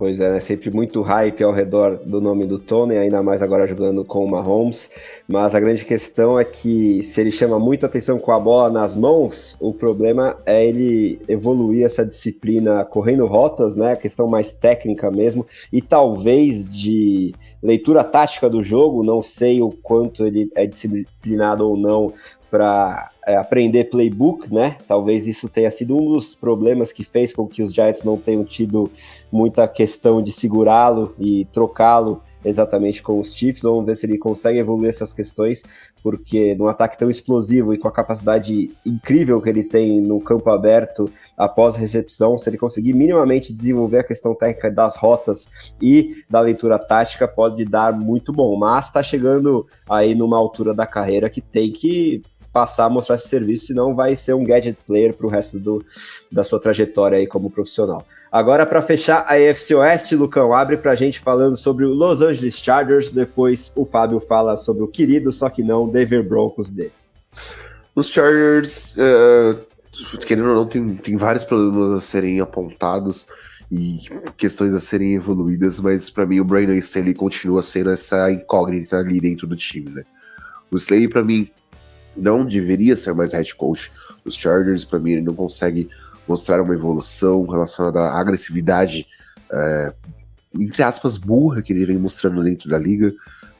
Pois é, né? sempre muito hype ao redor do nome do Tony, ainda mais agora jogando com o Mahomes. Mas a grande questão é que se ele chama muita atenção com a bola nas mãos, o problema é ele evoluir essa disciplina correndo rotas, né? A questão mais técnica mesmo, e talvez de leitura tática do jogo. Não sei o quanto ele é disciplinado ou não para é, aprender playbook, né? Talvez isso tenha sido um dos problemas que fez com que os Giants não tenham tido muita questão de segurá-lo e trocá-lo exatamente com os Chiefs. Vamos ver se ele consegue evoluir essas questões, porque num ataque tão explosivo e com a capacidade incrível que ele tem no campo aberto após a recepção, se ele conseguir minimamente desenvolver a questão técnica das rotas e da leitura tática, pode dar muito bom. Mas está chegando aí numa altura da carreira que tem que passar a mostrar esse serviço, senão vai ser um gadget player para o resto do, da sua trajetória aí como profissional. Agora, para fechar a AFC Oeste, Lucão, abre para a gente falando sobre o Los Angeles Chargers, depois o Fábio fala sobre o querido, só que não, Denver Broncos dele. Os Chargers, uh, querendo ou não, tem, tem vários problemas a serem apontados e questões a serem evoluídas, mas para mim o Brandon Staley continua sendo essa incógnita ali dentro do time, né? O Staley, para mim, não deveria ser mais head coach dos Chargers. Para mim, ele não consegue mostrar uma evolução relacionada à agressividade, é, entre aspas, burra que ele vem mostrando dentro da liga.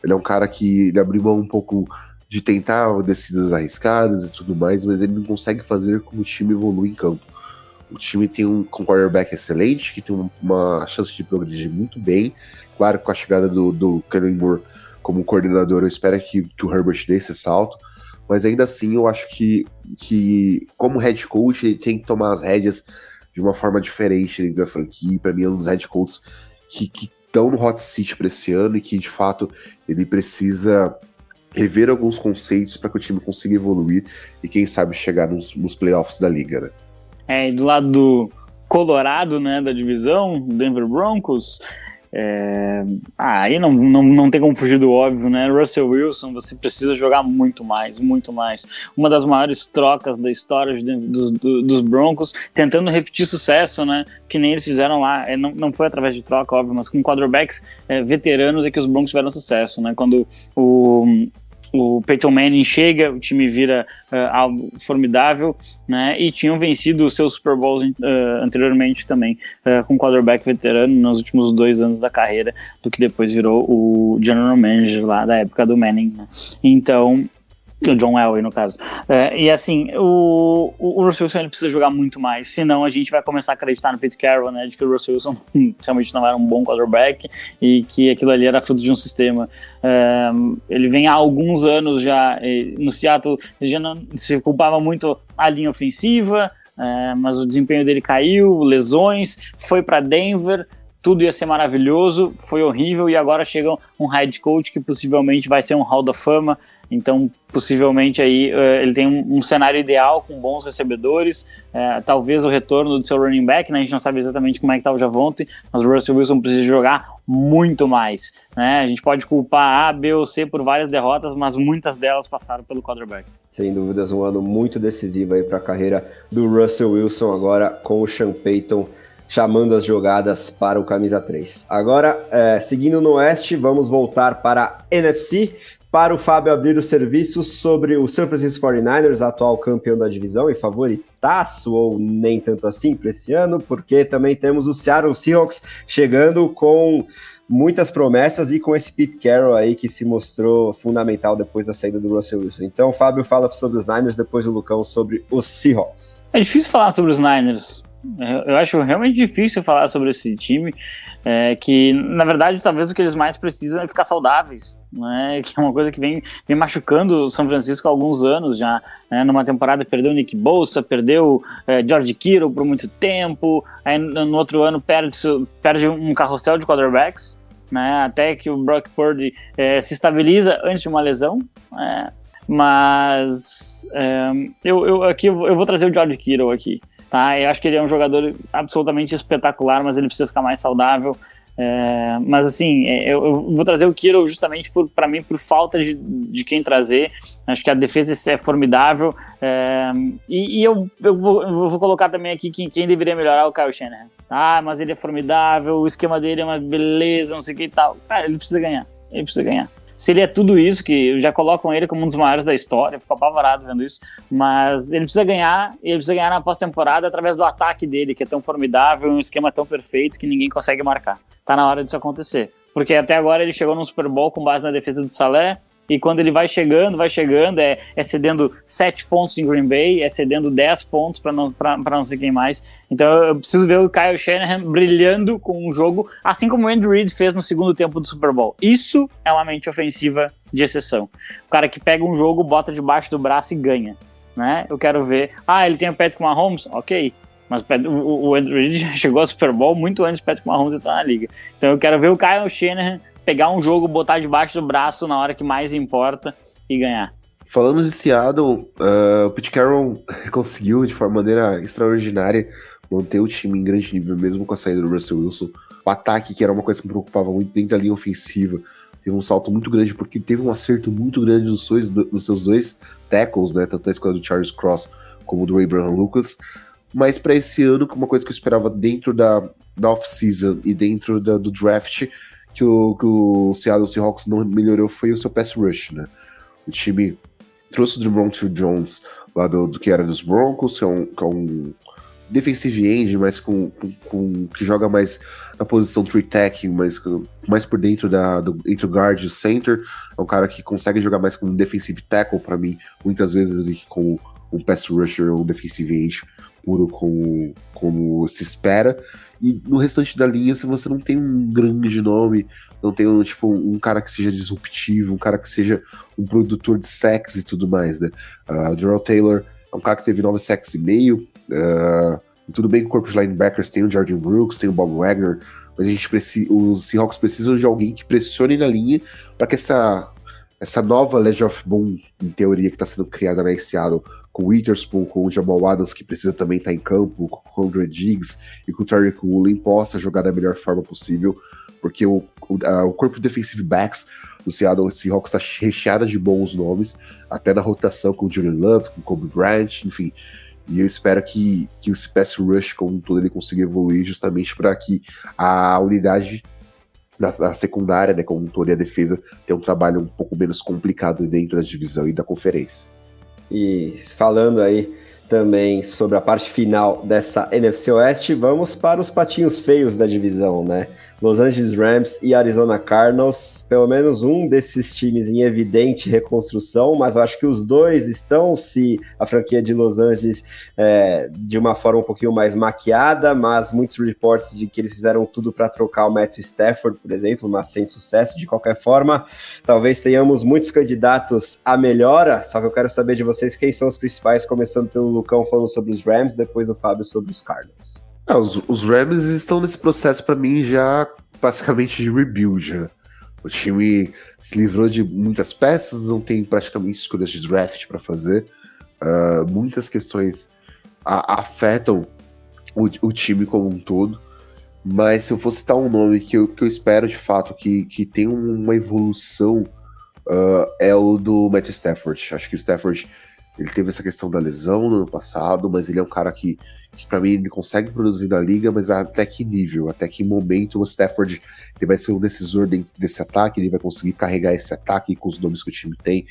Ele é um cara que ele abriu mão um pouco de tentar descidas arriscadas e tudo mais, mas ele não consegue fazer com o time evolua em campo. O time tem um, quarterback excelente, que tem uma chance de progredir muito bem. Claro, com a chegada do, do como coordenador, eu espero que, que o Herbert dê esse salto mas ainda assim eu acho que, que como head coach, ele tem que tomar as rédeas de uma forma diferente da franquia. Para mim, é um dos head coaches que estão no hot seat para esse ano e que de fato ele precisa rever alguns conceitos para que o time consiga evoluir e quem sabe chegar nos, nos playoffs da liga, né? É, e do lado do Colorado, né, da divisão, Denver Broncos, é... Ah, aí não, não, não tem como fugir do óbvio, né? Russell Wilson, você precisa jogar muito mais, muito mais. Uma das maiores trocas da história de, dos, dos Broncos, tentando repetir sucesso, né? Que nem eles fizeram lá. É, não, não foi através de troca, óbvio, mas com quarterbacks é, veteranos é que os Broncos tiveram sucesso, né? Quando o o Peyton Manning chega, o time vira uh, algo formidável, né? E tinham vencido os seus Super Bowls uh, anteriormente também, uh, com quarterback veterano nos últimos dois anos da carreira, do que depois virou o General Manager lá da época do Manning. Né? Então, o John Elway, no caso. É, e assim, o, o Russell Wilson ele precisa jogar muito mais, senão a gente vai começar a acreditar no Pete Carroll, né, de que o Russell Wilson realmente não era um bom quarterback e que aquilo ali era fruto de um sistema. É, ele vem há alguns anos já, no Seattle, ele já não se culpava muito a linha ofensiva, é, mas o desempenho dele caiu, lesões, foi para Denver, tudo ia ser maravilhoso, foi horrível e agora chega um head coach que possivelmente vai ser um Hall da Fama, então possivelmente aí uh, ele tem um, um, cenário ideal com bons recebedores, uh, talvez o retorno do seu running back, né? a gente não sabe exatamente como é que tá o Javonte, mas o Russell Wilson precisa jogar muito mais, né? A gente pode culpar A, B ou C por várias derrotas, mas muitas delas passaram pelo quarterback. Sem dúvidas, um ano muito decisivo aí para a carreira do Russell Wilson agora com o Sean Payton chamando as jogadas para o camisa 3. Agora, é, seguindo no oeste, vamos voltar para a NFC para o Fábio abrir o serviço sobre o San Francisco 49ers, atual campeão da divisão e favoritaço, ou nem tanto assim para esse ano, porque também temos o Seattle Seahawks chegando com muitas promessas e com esse Pete Carroll aí que se mostrou fundamental depois da saída do Russell Wilson. Então, o Fábio fala sobre os Niners, depois o Lucão sobre os Seahawks. É difícil falar sobre os Niners, eu acho realmente difícil falar sobre esse time, é, que na verdade talvez o que eles mais precisam é ficar saudáveis, né? que é uma coisa que vem, vem machucando o São Francisco há alguns anos já. Né? Numa temporada perdeu Nick Bolsa, perdeu é, George Kittle por muito tempo, aí no outro ano perde, perde um carrossel de quarterbacks, né? até que o Brock Purdy é, se estabiliza antes de uma lesão. É, mas é, eu, eu, aqui eu vou trazer o George Kittle aqui. Tá? Eu acho que ele é um jogador absolutamente espetacular, mas ele precisa ficar mais saudável. É, mas assim, é, eu, eu, vou trazer o Kiro justamente para mim por falta de, de quem trazer. Acho que a defesa é formidável. É, e, e eu, eu, vou, eu, vou, colocar também aqui quem, quem deveria melhorar é o Kyle Shanahan. Ah, mas ele é formidável, o esquema dele é uma beleza, não sei o que e tal. Cara, ele precisa ganhar. Ele precisa ganhar se ele é tudo isso, que já colocam ele como um dos maiores da história, fico apavorado vendo isso, mas ele precisa ganhar, ele precisa ganhar na pós-temporada através do ataque dele, que é tão formidável, um esquema tão perfeito que ninguém consegue marcar. Tá na hora disso acontecer. Porque até agora ele chegou num Super Bowl com base na defesa do Salé, e quando ele vai chegando, vai chegando, é, é cedendo 7 pontos em Green Bay, é cedendo 10 pontos para não, não sei quem mais. Então eu preciso ver o Kyle Shanahan brilhando com o jogo, assim como o Andrew Reid fez no segundo tempo do Super Bowl. Isso é uma mente ofensiva de exceção. O cara que pega um jogo, bota debaixo do braço e ganha. Né? Eu quero ver. Ah, ele tem o Patrick Mahomes? Ok. Mas o, Andrew Reid chegou ao Super Bowl muito antes do Patrick Mahomes entrar na liga. Então eu quero ver o Kyle Shanahan pegar um jogo, botar debaixo do braço na hora que mais importa e ganhar. Falando de Seattle, uh, o Pete Carroll conseguiu de forma maneira extraordinária manter o time em grande nível, mesmo com a saída do Russell Wilson. O ataque, que era uma coisa que me preocupava muito dentro da linha ofensiva, teve um salto muito grande, porque teve um acerto muito grande dos seus, dos seus dois tackles, né? Tanto na escola do Charles Cross como do Abraham Lucas. Mas para esse ano, que uma coisa que eu esperava dentro da, da off-season e dentro da, do draft, que o, que o Seattle Seahawks não melhorou foi o seu pass rush, né? O time trouxe o Demontre Jones lá do, do, que era dos Broncos, que é um, que é um defensive end, mas com, com, com, que joga mais na posição three tech, mais, mais por dentro da do, entre o guard e o center. É um cara que consegue jogar mais como defensive tackle para mim, muitas vezes ele com um pass rusher ou um defensive end puro como, como se espera. E no restante da linha, se você não tem um grande nome, não tem um, tipo, um cara que seja disruptivo, um cara que seja um produtor de sacks e tudo mais, né? Uh, o Taylor é um cara que teve 9 sacks e meio. Uh, tudo bem que o corpo de linebackers tem o Jordan Brooks, tem o Bob Wagner, mas a gente precisa, os Seahawks precisam de alguém que pressione na linha para que essa, essa nova Legend of Boom, em teoria, que está sendo criada na Seattle, com o Witherspoon, com o Jamal Adams, que precisa também estar tá em campo, com o Andre Diggs e com o Terry Woolen possa jogar da melhor forma possível, porque o, o, a, o corpo de defensive backs do Seattle Seahawks está recheado de bons nomes, até na rotação com o Julian Love, com o Kobe Bryant, enfim. E eu espero que, que o pass rush como um todo ele consiga evoluir justamente para que a unidade na, secundária, né, como um todo, e a defesa tem um trabalho um pouco menos complicado dentro da divisão e da conferência. E falando aí também sobre a parte final dessa NFC Oeste, vamos para os patinhos feios da divisão, né? Los Angeles Rams e Arizona Cardinals, pelo menos um desses times em evidente reconstrução, mas eu acho que os dois estão, se a franquia de Los Angeles é, de uma forma um pouquinho mais maquiada, mas muitos reportes de que eles fizeram tudo para trocar o Matthew Stafford, por exemplo, mas sem sucesso de qualquer forma. Talvez tenhamos muitos candidatos à melhora, só que eu quero saber de vocês quem são os principais, começando pelo Lucão falando sobre os Rams, depois o Fábio sobre os Cardinals. Ah, os, os Rams estão nesse processo para mim já basicamente de rebuild. Né? O time se livrou de muitas peças, não tem praticamente escolhas de draft para fazer. Uh, muitas questões a, afetam o, o, time como um todo. Mas se eu fosse citar um nome que eu, que eu espero de fato que, que tem uma evolução, uh, é o do Matt Stafford. Acho que o Stafford ele teve essa questão da lesão no ano passado, mas ele é um cara que, que para mim, ele consegue produzir na liga, mas até que nível, até que momento o Stafford ele vai ser um decisor desse ataque, ele vai conseguir carregar esse ataque com os nomes que o time tem.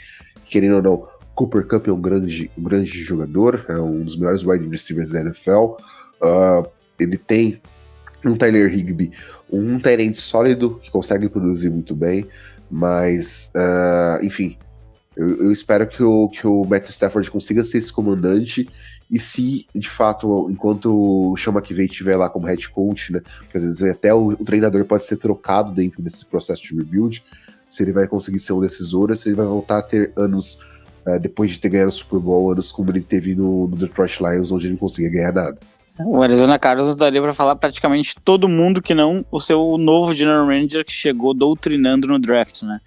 Querendo ou não, Cooper Cup é um grande, um grande jogador, é um dos melhores wide receivers da NFL. Uh, ele tem um Tyler Higby, um Tyrant sólido que consegue produzir muito bem, mas, uh, enfim, eu, eu, espero que o, que o Matthew Stafford consiga ser esse comandante e se, de fato, enquanto o Chama que estiver lá como head coach, né, porque às vezes até o, o, treinador pode ser trocado dentro desse processo de rebuild, se ele vai conseguir ser um decisor, se ele vai voltar a ter anos, uh, depois de ter ganhado o Super Bowl, anos como ele teve no, no Detroit Lions, onde ele não conseguia ganhar nada. O Arizona Cardinals daria para falar praticamente todo mundo que não o seu novo general manager que chegou doutrinando no draft, né?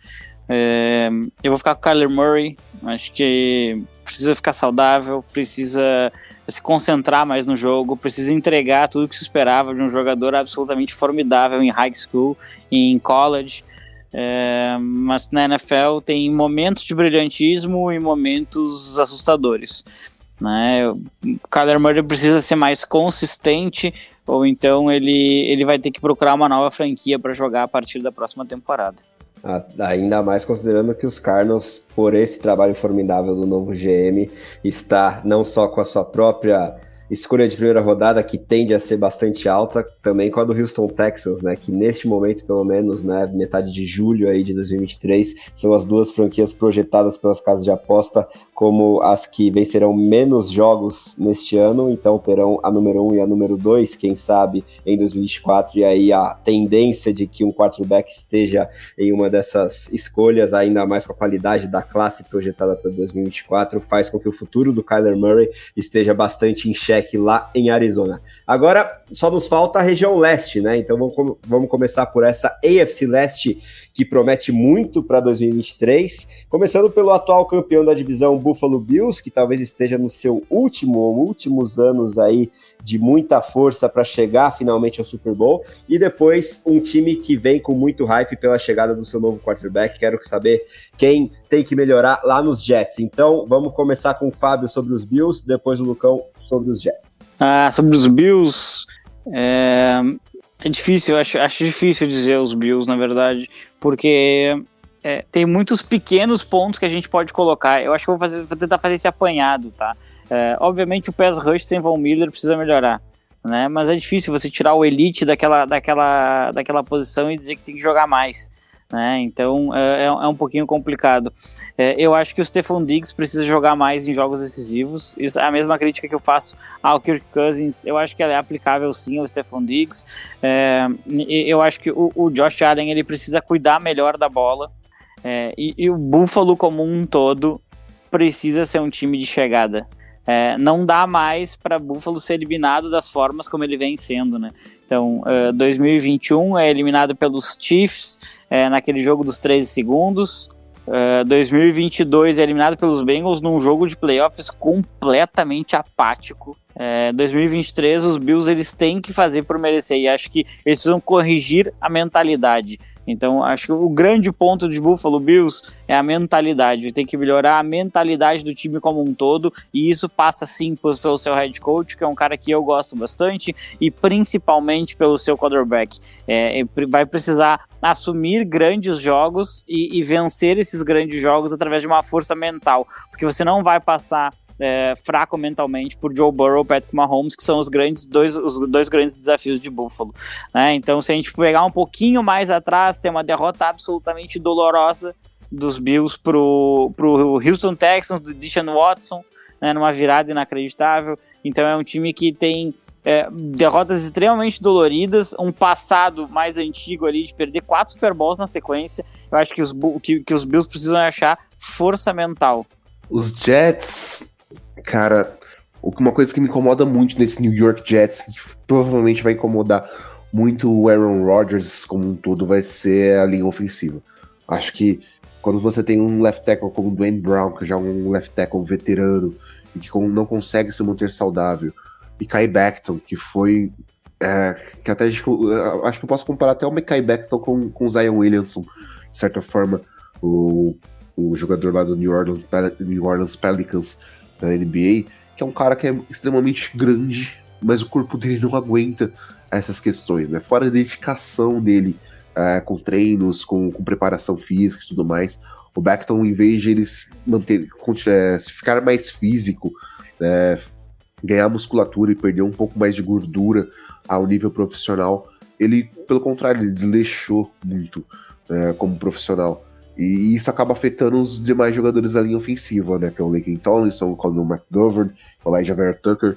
É, eu vou ficar com o Kyler Murray. Acho que precisa ficar saudável, precisa se concentrar mais no jogo, precisa entregar tudo que se esperava de um jogador absolutamente formidável em high school e em college. É, mas na NFL tem momentos de brilhantismo e momentos assustadores. Né? O Kyler Murray precisa ser mais consistente, ou então ele, ele vai ter que procurar uma nova franquia para jogar a partir da próxima temporada. Ainda mais considerando que os Cardinals, por esse trabalho formidável do novo GM, está não só com a sua própria escolha de primeira rodada que tende a ser bastante alta, também com a do Houston Texans, né, que neste momento, pelo menos, né, metade de julho aí de 2023, são as duas franquias projetadas pelas casas de aposta como as que vencerão menos jogos neste ano, então terão a número 1 um e a número 2, quem sabe, em 2024, e aí a tendência de que um quarterback esteja em uma dessas escolhas, ainda mais com a qualidade da classe projetada para 2024, faz com que o futuro do Kyler Murray esteja bastante em xeque lá em Arizona. Agora, só nos falta a região leste, né? Então vamos, vamos começar por essa AFC Leste que promete muito para 2023. Começando pelo atual campeão da divisão Buffalo Bills, que talvez esteja no seu último ou últimos anos aí de muita força para chegar finalmente ao Super Bowl. E depois um time que vem com muito hype pela chegada do seu novo quarterback. Quero saber quem tem que melhorar lá nos Jets. Então vamos começar com o Fábio sobre os Bills, depois o Lucão sobre os Jets. Ah, sobre os Bills, é, é difícil, acho, acho difícil dizer os Bills, na verdade, porque é, tem muitos pequenos pontos que a gente pode colocar. Eu acho que vou, fazer, vou tentar fazer esse apanhado, tá? É, obviamente o pass rush sem Von Miller precisa melhorar, né? Mas é difícil você tirar o elite daquela, daquela, daquela posição e dizer que tem que jogar mais. Né? Então é, é, é, um pouquinho complicado. É, eu acho que o Stephon Diggs precisa jogar mais em jogos decisivos. Isso é a mesma crítica que eu faço ao Kirk Cousins. Eu acho que ela é aplicável sim ao Stephon Diggs. É, eu acho que o, o, Josh Allen ele precisa cuidar melhor da bola. É, e, e o Buffalo como um todo precisa ser um time de chegada. É, não dá mais para Buffalo ser eliminado das formas como ele vem sendo, né? Então, uh, 2021 é eliminado pelos Chiefs é, naquele jogo dos 13 segundos. Uh, 2022 é eliminado pelos Bengals num jogo de playoffs completamente apático. É, 2023 os Bills eles têm que fazer por merecer e acho que eles precisam corrigir a mentalidade. Então acho que o grande ponto de Buffalo Bills é a mentalidade. Tem que melhorar a mentalidade do time como um todo e isso passa sim pelo seu head coach, que é um cara que eu gosto bastante e principalmente pelo seu quarterback. É, vai precisar assumir grandes jogos e, e vencer esses grandes jogos através de uma força mental, porque você não vai passar é, fraco mentalmente por Joe Burrow Patrick Mahomes, que são os grandes dois, os dois grandes desafios de Buffalo. Né? Então, se a gente pegar um pouquinho mais atrás, tem uma derrota absolutamente dolorosa dos Bills pro, pro Houston Texans, do Deshaun Watson, né, numa virada inacreditável. Então é um time que tem é, derrotas extremamente doloridas, um passado mais antigo ali de perder quatro Super Bowls na sequência. Eu acho que os, que, que os Bills precisam achar força mental. Os Jets Cara, uma coisa que me incomoda muito nesse New York Jets, que provavelmente vai incomodar muito o Aaron Rodgers como um todo, vai ser a linha ofensiva. Acho que quando você tem um left tackle como o Dwayne Brown, que já é um left tackle veterano e que não consegue se manter saudável, e Kai Becton, que foi. É, que até acho que eu posso comparar até o Mekai Becton com, com o Zion Williamson, de certa forma, o, o jogador lá do New Orleans, New Orleans Pelicans da NBA, que é um cara que é extremamente grande, mas o corpo dele não aguenta essas questões, né? Fora a dedicação dele é, com treinos, com, com, preparação física e tudo mais, o Beckton, em vez de ele manter, é, ficar mais físico, é, ganhar musculatura e perder um pouco mais de gordura ao nível profissional, ele, pelo contrário, ele desleixou muito é, como profissional. E isso acaba afetando os demais jogadores da linha ofensiva, né? Que é o Laken Tomlinson, o Colin McGovern, o Elijah Vera Tucker.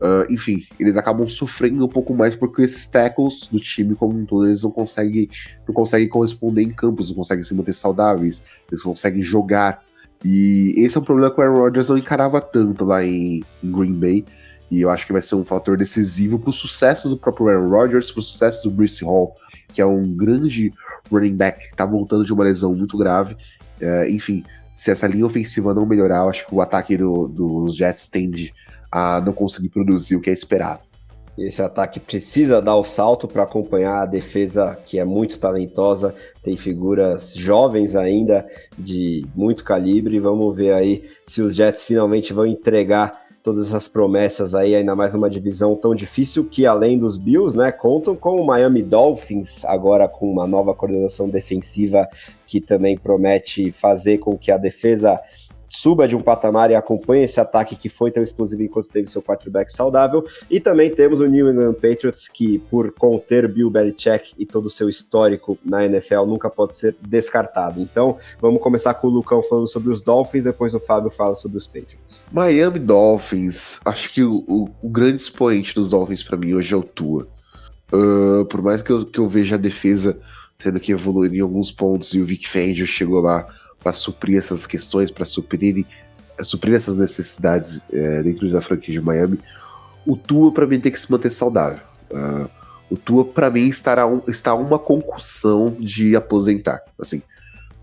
Uh, enfim, eles acabam sofrendo um pouco mais porque esses tackles do time como um todo, eles não conseguem, não conseguem corresponder em campos, não conseguem se manter saudáveis, eles conseguem jogar. E esse é um problema que o Aaron Rodgers não encarava tanto lá em, em Green Bay. E eu acho que vai ser um fator decisivo para o sucesso do próprio Aaron Rodgers, para o sucesso do Bruce Hall, que é um grande running back que tá voltando de uma lesão muito grave. É, enfim, se essa linha ofensiva não melhorar, eu acho que o ataque do, dos Jets tende a não conseguir produzir o que é esperado. Esse ataque precisa dar o salto para acompanhar a defesa, que é muito talentosa, tem figuras jovens ainda de muito calibre. Vamos ver aí se os Jets finalmente vão entregar todas essas promessas aí, ainda mais numa divisão tão difícil que, além dos Bills, né, contam com o Miami Dolphins, agora com uma nova coordenação defensiva que também promete fazer com que a defesa suba de um patamar e acompanhe esse ataque que foi tão explosivo enquanto teve seu quarterback saudável. E também temos o New England Patriots, que por conter Bill Belichick e todo o seu histórico na NFL, nunca pode ser descartado. Então, vamos começar com o Lucão falando sobre os Dolphins, depois o Fábio fala sobre os Patriots. Miami Dolphins, acho que o, o, o grande expoente dos Dolphins para mim hoje é o Tua. Uh, por mais que eu, que eu veja a defesa tendo que evoluir em alguns pontos e o Vic Fangio chegou lá para suprir essas questões, para suprir, suprir essas necessidades é, dentro da franquia de Miami, o Tua para mim tem que se manter saudável. Uh, o Tua para mim estará está uma concussão de aposentar. Assim,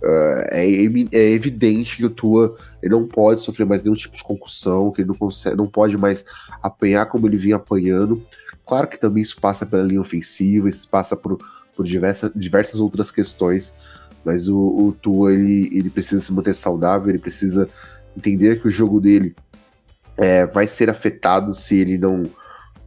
uh, é, é, evidente que o Tua ele não pode sofrer mais nenhum tipo de concussão, que ele não, consegue, não pode mais apanhar como ele vinha apanhando. Claro que também isso passa pela linha ofensiva, isso passa por, por diversa, diversas outras questões mas o, o Tua, ele, ele precisa se manter saudável, ele precisa entender que o jogo dele é, vai ser afetado se ele não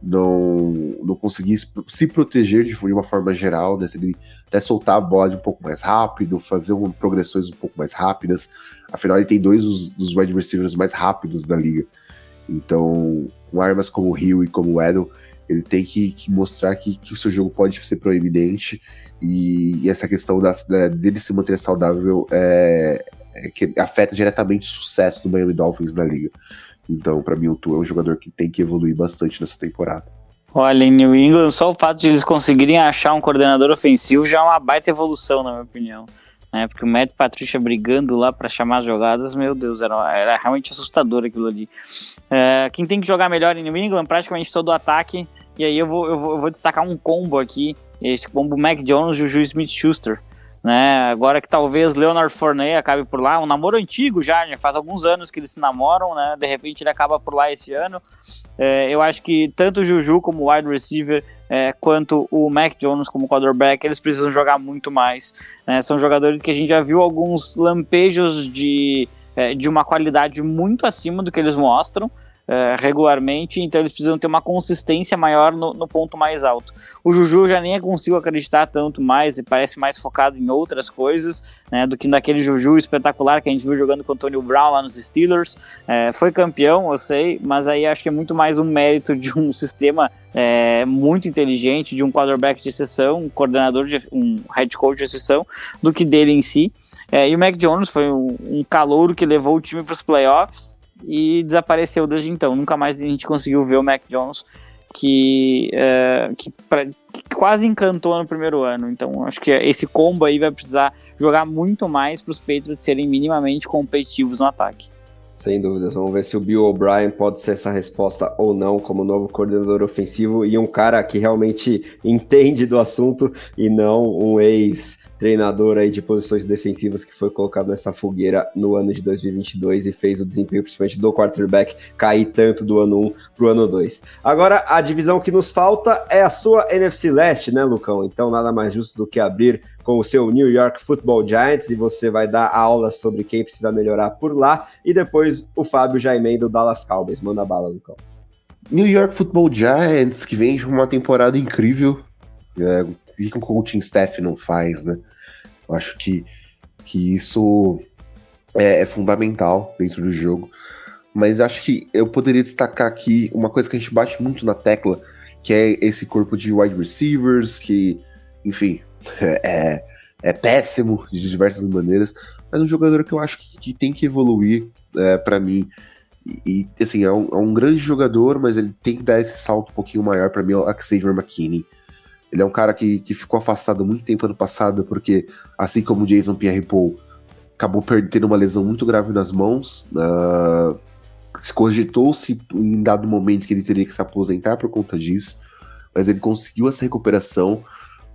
não, não conseguir se proteger de, uma forma geral, né? Se ele até soltar a bola de um pouco mais rápido, fazer um, progressões um pouco mais rápidas. Afinal, ele tem dois dos, dos wide receivers mais rápidos da liga. Então, com armas como o Hill e como o Edel, ele tem que, que mostrar que, que, o seu jogo pode ser proeminente e, e essa questão da, da, dele se manter saudável é, é, que afeta diretamente o sucesso do Miami Dolphins na liga. Então, para mim, o Tua é um jogador que tem que evoluir bastante nessa temporada. Olha, em New England, só o fato de eles conseguirem achar um coordenador ofensivo já é uma baita evolução, na minha opinião. Né? Porque o Matt Patricia brigando lá para chamar as jogadas, meu Deus, era, era realmente assustador aquilo ali. É, quem tem que jogar melhor em New England, praticamente todo o ataque. E aí eu vou, eu vou, eu vou destacar um combo aqui, esse combo Mac Jones e o Juiz Smith-Schuster. né? Agora que talvez Leonard Fournette acabe por lá, um namoro antigo já, já faz alguns anos que eles se namoram, né? De repente ele acaba por lá esse ano. É, eu acho que tanto o Juju como o wide receiver é, quanto o Mac Jones como quarterback, eles precisam jogar muito mais. Né? São jogadores que a gente já viu alguns lampejos de, é, de uma qualidade muito acima do que eles mostram é, regularmente, então eles precisam ter uma consistência maior no, no, ponto mais alto. O Juju já nem consigo acreditar tanto mais e parece mais focado em outras coisas né, do que naquele Juju espetacular que a gente viu jogando com o Antonio Brown lá nos Steelers. É, foi campeão, eu sei, mas aí acho que é muito mais um mérito de um sistema é, muito inteligente, de um quarterback de exceção, um coordenador, de, um head coach de exceção, do que dele em si. É, e o Mac Jones foi um, um calouro que levou o time para os playoffs e desapareceu desde então. Nunca mais a gente conseguiu ver o Mac Jones, que, é, que, pra, que, quase encantou no primeiro ano. Então acho que esse combo aí vai precisar jogar muito mais para os Patriots serem minimamente competitivos no ataque. Sem dúvidas, vamos ver se o Bill O'Brien pode ser essa resposta ou não como novo coordenador ofensivo e um cara que realmente entende do assunto e não um ex treinador aí de posições defensivas que foi colocado nessa fogueira no ano de 2022 e fez o desempenho, principalmente do quarterback, cair tanto do ano 1 para o ano 2. Agora, a divisão que nos falta é a sua NFC Leste, né, Lucão? Então, nada mais justo do que abrir com o seu New York Football Giants e você vai dar aulas sobre quem precisa melhorar por lá. E depois o Fábio já emenda o Dallas Cowboys. Manda bala, Lucão. New York Football Giants, que vem de uma temporada incrível. É, e que o coaching staff não faz, né? Eu acho que, que isso é, é fundamental dentro do jogo. Mas acho que eu poderia destacar aqui uma coisa que a gente bate muito na tecla, que é esse corpo de wide receivers, que, enfim, é, é péssimo de diversas maneiras, mas um jogador que eu acho que, que tem que evoluir é, para mim. E, e, assim, é um, é um, grande jogador, mas ele tem que dar esse salto um pouquinho maior para mim, é o Xavier McKinney. Ele é um cara que, que ficou afastado muito tempo ano passado, porque, assim como o Jason Pierre-Paul, acabou perdendo uma lesão muito grave nas mãos. Uh, Cogitou-se em dado momento que ele teria que se aposentar por conta disso, mas ele conseguiu essa recuperação,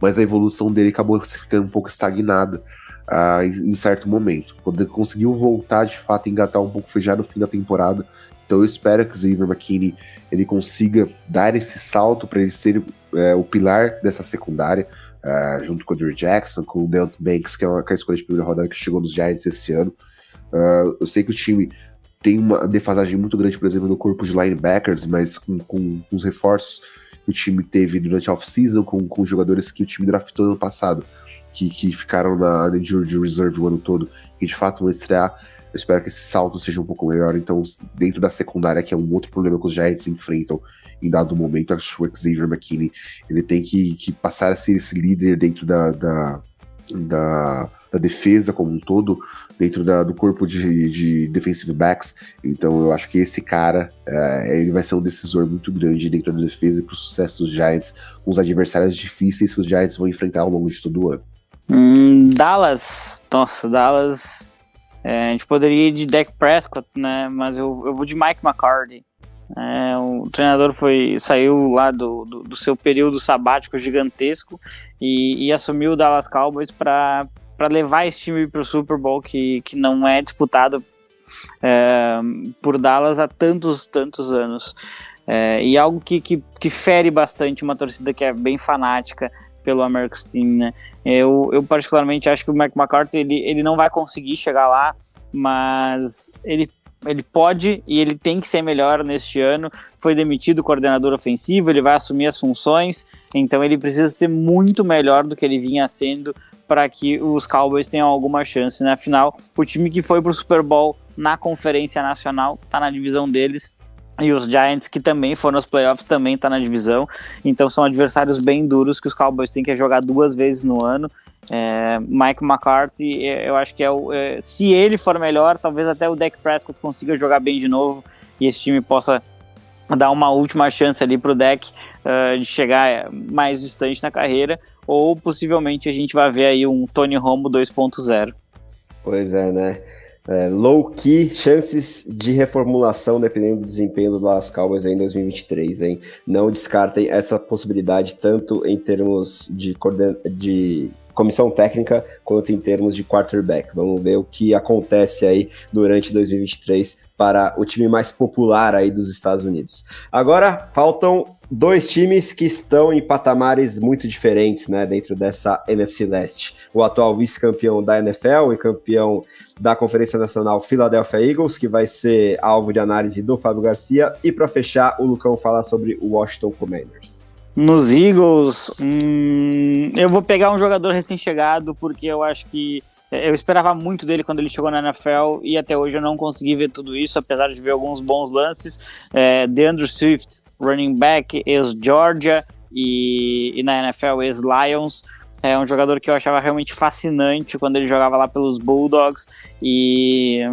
mas a evolução dele acabou ficando um pouco estagnada uh, em, em, certo momento. Quando ele conseguiu voltar de fato, engatar um pouco, foi já no fim da temporada. Então eu espero que o Xavier McKinney ele consiga dar esse salto para ele ser é, o pilar dessa secundária, uh, junto com o Drew Jackson, com o Deontay Banks, que é, uma, que é a escolha de primeira rodada que chegou nos Giants esse ano. Uh, eu sei que o time tem uma defasagem muito grande, por exemplo, no corpo de linebackers, mas com, com, com os reforços que o time teve durante a off-season, com, com jogadores que o time draftou no ano passado, que, que ficaram na, injury reserve o ano todo, e de fato vão estrear. Eu espero que esse salto seja um pouco melhor. Então, dentro da secundária, que é um outro problema que os Giants enfrentam em dado momento, acho que o Xavier McKinney ele tem que, que passar a ser esse líder dentro da, da, da, da defesa como um todo, dentro da, do corpo de, de defensive backs. Então, eu acho que esse cara é, ele vai ser um decisor muito grande dentro da defesa para o sucesso dos Giants, com os adversários difíceis que os Giants vão enfrentar ao longo de todo o ano. Hum, Dallas, nossa, Dallas é, a gente poderia ir de Dak Prescott, né? Mas eu, eu vou de Mike McCarthy. É, o treinador foi saiu lá do, do, do seu período sabático gigantesco e, e assumiu o Dallas Cowboys para levar esse time para o Super Bowl que, que não é disputado é, por Dallas há tantos, tantos anos. É, e algo que, que, que fere bastante uma torcida que é bem fanática pelo America's Team, né? Eu, eu particularmente acho que o Mike McCarthy ele, ele não vai conseguir chegar lá, mas ele ele pode e ele tem que ser melhor neste ano. Foi demitido coordenador ofensivo, ele vai assumir as funções, então ele precisa ser muito melhor do que ele vinha sendo para que os Cowboys tenham alguma chance. Né? final, o time que foi para o Super Bowl na Conferência Nacional está na divisão deles, e os Giants, que também foram nos playoffs, também tá na divisão. Então são adversários bem duros que os Cowboys têm que jogar duas vezes no ano. É, Mike McCarthy, é, eu acho que é o. É, se ele for melhor, talvez até o Dak Prescott consiga jogar bem de novo e esse time possa dar uma última chance ali pro Dak uh, de chegar mais distante na carreira. Ou possivelmente a gente vai ver aí um Tony Romo 2.0. Pois é, né? É, low key, chances de reformulação dependendo do desempenho do Dallas Cowboys em 2023, hein? Não descartem essa possibilidade tanto em termos de, coorden de comissão técnica quanto em termos de quarterback. Vamos ver o que acontece aí durante 2023 para o time mais popular aí dos Estados Unidos. Agora faltam dois times que estão em patamares muito diferentes, né, dentro dessa NFC Leste. O atual vice-campeão da NFL e campeão da Conferência Nacional Philadelphia Eagles, que vai ser alvo de análise do Fábio Garcia, e para fechar, o Lucão falar sobre o Washington Commanders. Nos Eagles, hum, eu vou pegar um jogador recém-chegado, porque eu acho que eu esperava muito dele quando ele chegou na NFL e até hoje eu não consegui ver tudo isso, apesar de ver alguns bons lances. É, DeAndre Swift, running back, ex-Georgia e, e, na NFL ex-Lions. É um jogador que eu achava realmente fascinante quando ele jogava lá pelos Bulldogs e,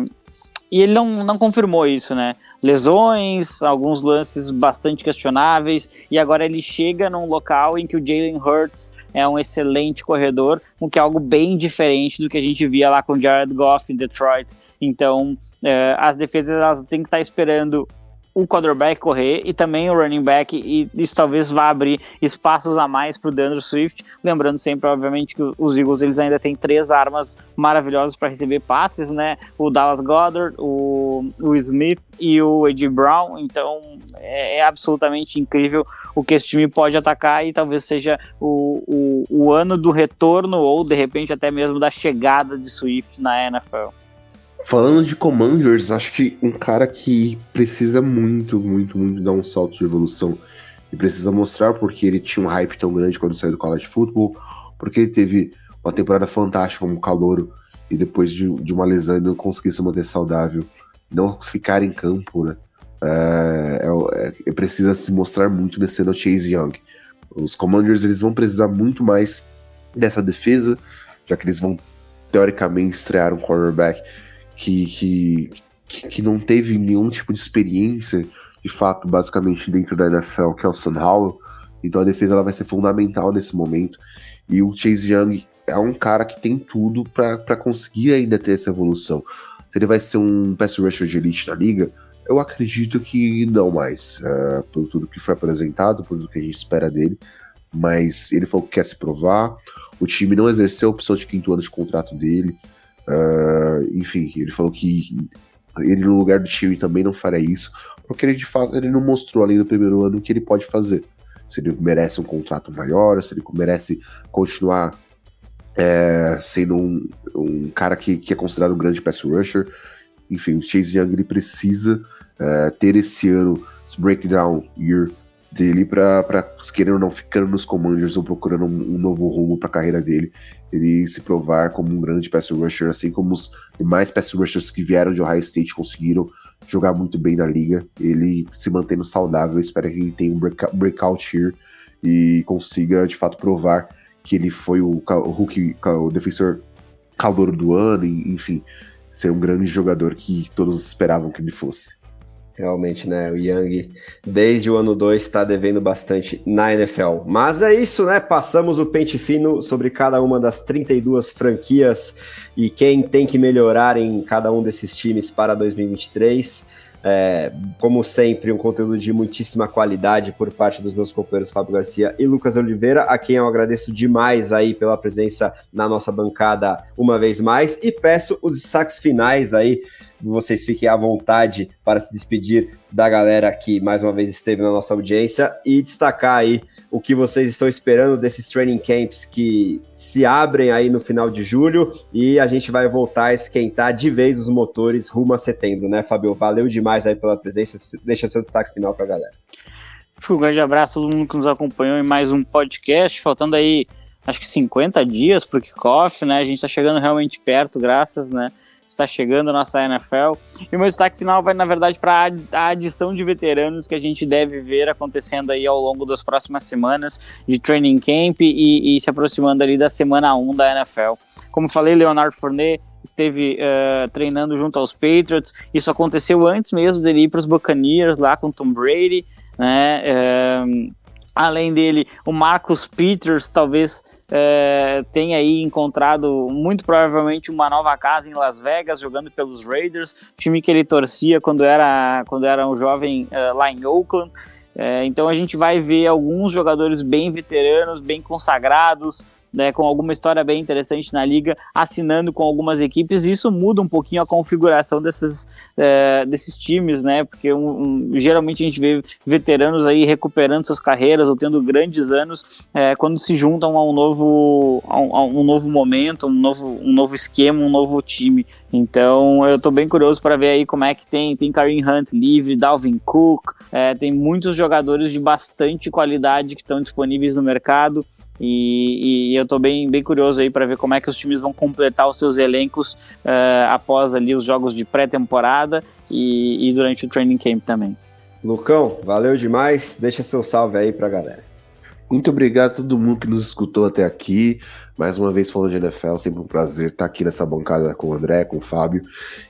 e ele não, não confirmou isso, né? lesões, alguns lances bastante questionáveis, e agora ele chega num local em que o Jalen Hurts é um excelente corredor, o que é algo bem diferente do que a gente via lá com Jared Goff em Detroit. Então, eh, as defesas elas têm que estar esperando o quarterback correr e também o running back, e isso talvez vá abrir espaços a mais para o DeAndre Swift. Lembrando sempre, obviamente, que os Eagles eles ainda têm três armas maravilhosas para receber passes, né? O Dallas Goddard, o, o Smith e o Ed Brown. Então é, é, absolutamente incrível o que esse time pode atacar e talvez seja o, o, o ano do retorno ou de repente até mesmo da chegada de Swift na NFL. Falando de Commanders, acho que um cara que precisa muito, muito, muito dar um salto de evolução e precisa mostrar porque ele tinha um hype tão grande quando saiu do college football, porque ele teve uma temporada fantástica como calouro e depois de, de uma lesão não conseguiu se manter saudável, não ficar em campo, né? É, é, é, precisa se mostrar muito nesse ano Chase Young. Os Commanders eles vão precisar muito mais dessa defesa, já que eles vão teoricamente estrear um quarterback que, que, que não teve nenhum tipo de experiência, de fato, basicamente dentro da NFL, que é o Sam Howell. Então a defesa ela vai ser fundamental nesse momento. E o Chase Young é um cara que tem tudo para conseguir ainda ter essa evolução. Se ele vai ser um pass rusher de elite na liga, eu acredito que não mais, uh, por tudo que foi apresentado, por tudo que a gente espera dele. Mas ele falou que quer se provar. O time não exerceu a opção de quinto ano de contrato dele. Uh, enfim, ele falou que ele no lugar do time também não faria isso, porque ele de fato ele não mostrou além do primeiro ano o que ele pode fazer. Se ele merece um contrato maior, se ele merece continuar é, sendo um, um cara que, que, é considerado um grande pass rusher. Enfim, o Chase Young ele precisa é, ter esse ano, esse breakdown year dele para querendo ou não ficando nos Commanders ou procurando um, um novo rumo para a carreira dele, ele se provar como um grande pass rusher, assim como os demais pass rushers que vieram de Ohio State conseguiram jogar muito bem na liga. Ele se mantendo saudável, espero que ele tenha um breakout here e consiga de fato provar que ele foi o, o rookie, o defensor calor do ano, enfim, ser um grande jogador que todos esperavam que ele fosse. Realmente, né? O Young, desde o ano 2, está devendo bastante na NFL. Mas é isso, né? Passamos o pente fino sobre cada uma das 32 franquias e quem tem que melhorar em cada um desses times para 2023. É, como sempre, um conteúdo de muitíssima qualidade por parte dos meus companheiros Fábio Garcia e Lucas Oliveira, a quem eu agradeço demais aí pela presença na nossa bancada uma vez mais. E peço os destaques finais aí vocês fiquem à vontade para se despedir da galera que mais uma vez esteve na nossa audiência e destacar aí o que vocês estão esperando desses training camps que se abrem aí no final de julho e a gente vai voltar a esquentar de vez os motores rumo a setembro, né, Fabio? Valeu demais aí pela presença. Deixa seu destaque final para a galera. Um grande abraço a todo mundo que nos acompanhou em mais um podcast, faltando aí acho que 50 dias para o kickoff, né? A gente está chegando realmente perto, graças, né? Está chegando a nossa NFL. E o meu destaque final vai, na verdade, para a adição de veteranos que a gente deve ver acontecendo aí ao longo das próximas semanas de training camp e, e se aproximando ali da semana 1 da NFL. Como falei, Leonardo Fournet esteve uh, treinando junto aos Patriots. Isso aconteceu antes mesmo dele ir para os Buccaneers lá com Tom Brady, né? Uh, além dele, o Marcus Peters talvez é, aí encontrado muito provavelmente uma nova casa em Las Vegas, jogando pelos Raiders, time que ele torcia quando era, quando era um jovem é, lá em Oakland. É, então a gente vai ver alguns jogadores bem veteranos, bem consagrados, né, com alguma história bem interessante na liga, assinando com algumas equipes, e isso muda um pouquinho a configuração desses, é, desses times, né? Porque um, um, geralmente a gente vê veteranos aí recuperando suas carreiras ou tendo grandes anos é, quando se juntam a um novo, a um, a um novo momento, um novo, um novo esquema, um novo time. Então eu estou bem curioso para ver aí como é que tem. Tem Kareem Hunt livre, Dalvin Cook, é, tem muitos jogadores de bastante qualidade que estão disponíveis no mercado. E, e eu estou bem, bem curioso aí para ver como é que os times vão completar os seus elencos uh, após ali os jogos de pré-temporada e, e, durante o training camp também. Lucão, valeu demais. Deixa seu salve aí para a galera. Muito obrigado a todo mundo que nos escutou até aqui. Mais uma vez falando de NFL, sempre um prazer estar aqui nessa bancada com o André, com o Fábio.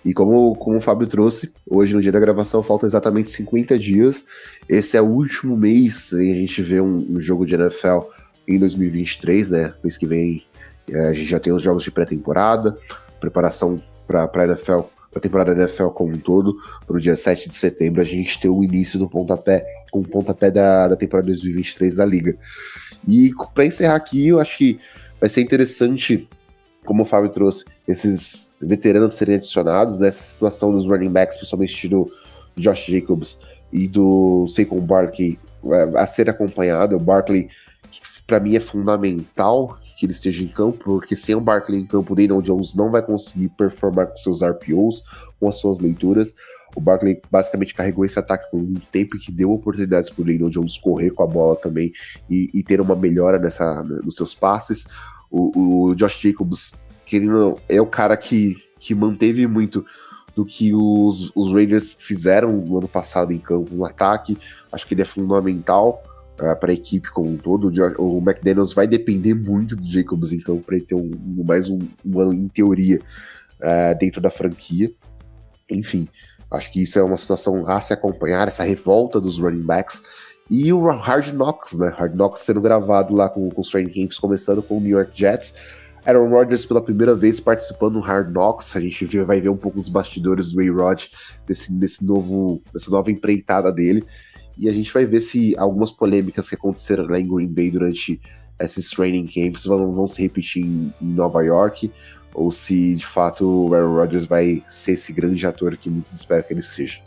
E como, como o Fábio trouxe, hoje no dia da gravação faltam exatamente 50 dias. Esse é o último mês e a gente vê um, um jogo de NFL em 2023, né? Mês que vem é, a gente já tem os jogos de pré-temporada, preparação para a NFL, para a temporada da NFL como um todo. Para o dia 7 de setembro a gente tem o início do pontapé, com o pontapé da, da temporada 2023 da Liga. E para encerrar aqui, eu acho que vai ser interessante, como o Fábio trouxe, esses veteranos serem adicionados, nessa né? situação dos running backs, principalmente do Josh Jacobs e do Saquon Barkley, é, a ser acompanhado. O Barkley para mim é fundamental que ele esteja em campo, porque sem o Barkley em campo, o Daniel Jones não vai conseguir performar com seus RPOs, com as suas leituras. O Barkley basicamente carregou esse ataque por um tempo que deu oportunidades para o Daniel Jones correr com a bola também e, e ter uma melhora nessa, nos seus passes. O, o Josh Jacobs, querendo, é o cara que, que manteve muito do que os, os Raiders fizeram no ano passado em campo, no ataque. Acho que ele é fundamental para a equipe como um todo. O, o McDaniels vai depender muito do Jacobs, então, para ele ter um, mais um, um, ano em teoria uh, dentro da franquia. Enfim, acho que isso é uma situação a se acompanhar, essa revolta dos running backs. E o Hard Knocks, né? Hard Knocks sendo gravado lá com, com os training camps, começando com o New York Jets. Aaron Rodgers pela primeira vez participando do Hard Knocks. A gente vai ver um pouco os bastidores do A-Rod desse, desse novo, dessa nova empreitada dele. E a gente vai ver se algumas polêmicas que aconteceram lá em Green Bay durante esses training camps vão, vão se repetir em, em Nova York, ou se de fato o Aaron Rodgers vai ser esse grande ator que muitos esperam que ele seja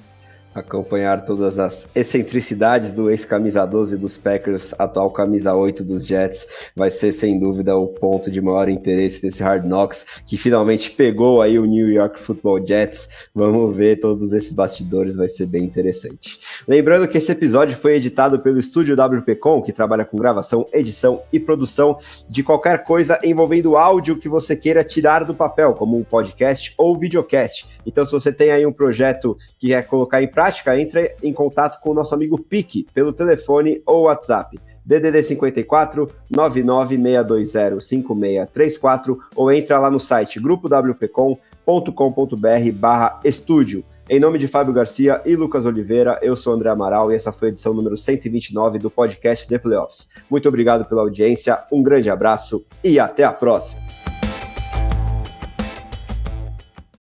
acompanhar todas as excentricidades do ex-camisa 12 dos Packers, atual camisa 8 dos Jets, vai ser sem dúvida o ponto de maior interesse desse Hard Knocks, que finalmente pegou aí o New York Football Jets. Vamos ver todos esses bastidores, vai ser bem interessante. Lembrando que esse episódio foi editado pelo estúdio WPcom, que trabalha com gravação, edição e produção de qualquer coisa envolvendo áudio que você queira tirar do papel, como um podcast ou videocast. Então, se você tem aí um projeto que quer colocar em prática, entre em contato com o nosso amigo Pique pelo telefone ou WhatsApp. DDD 54 99620 5634 ou entra lá no site grupowpcom.com.br barra estúdio. Em nome de Fábio Garcia e Lucas Oliveira, eu sou André Amaral e essa foi a edição número 129 do podcast The Playoffs. Muito obrigado pela audiência, um grande abraço e até a próxima!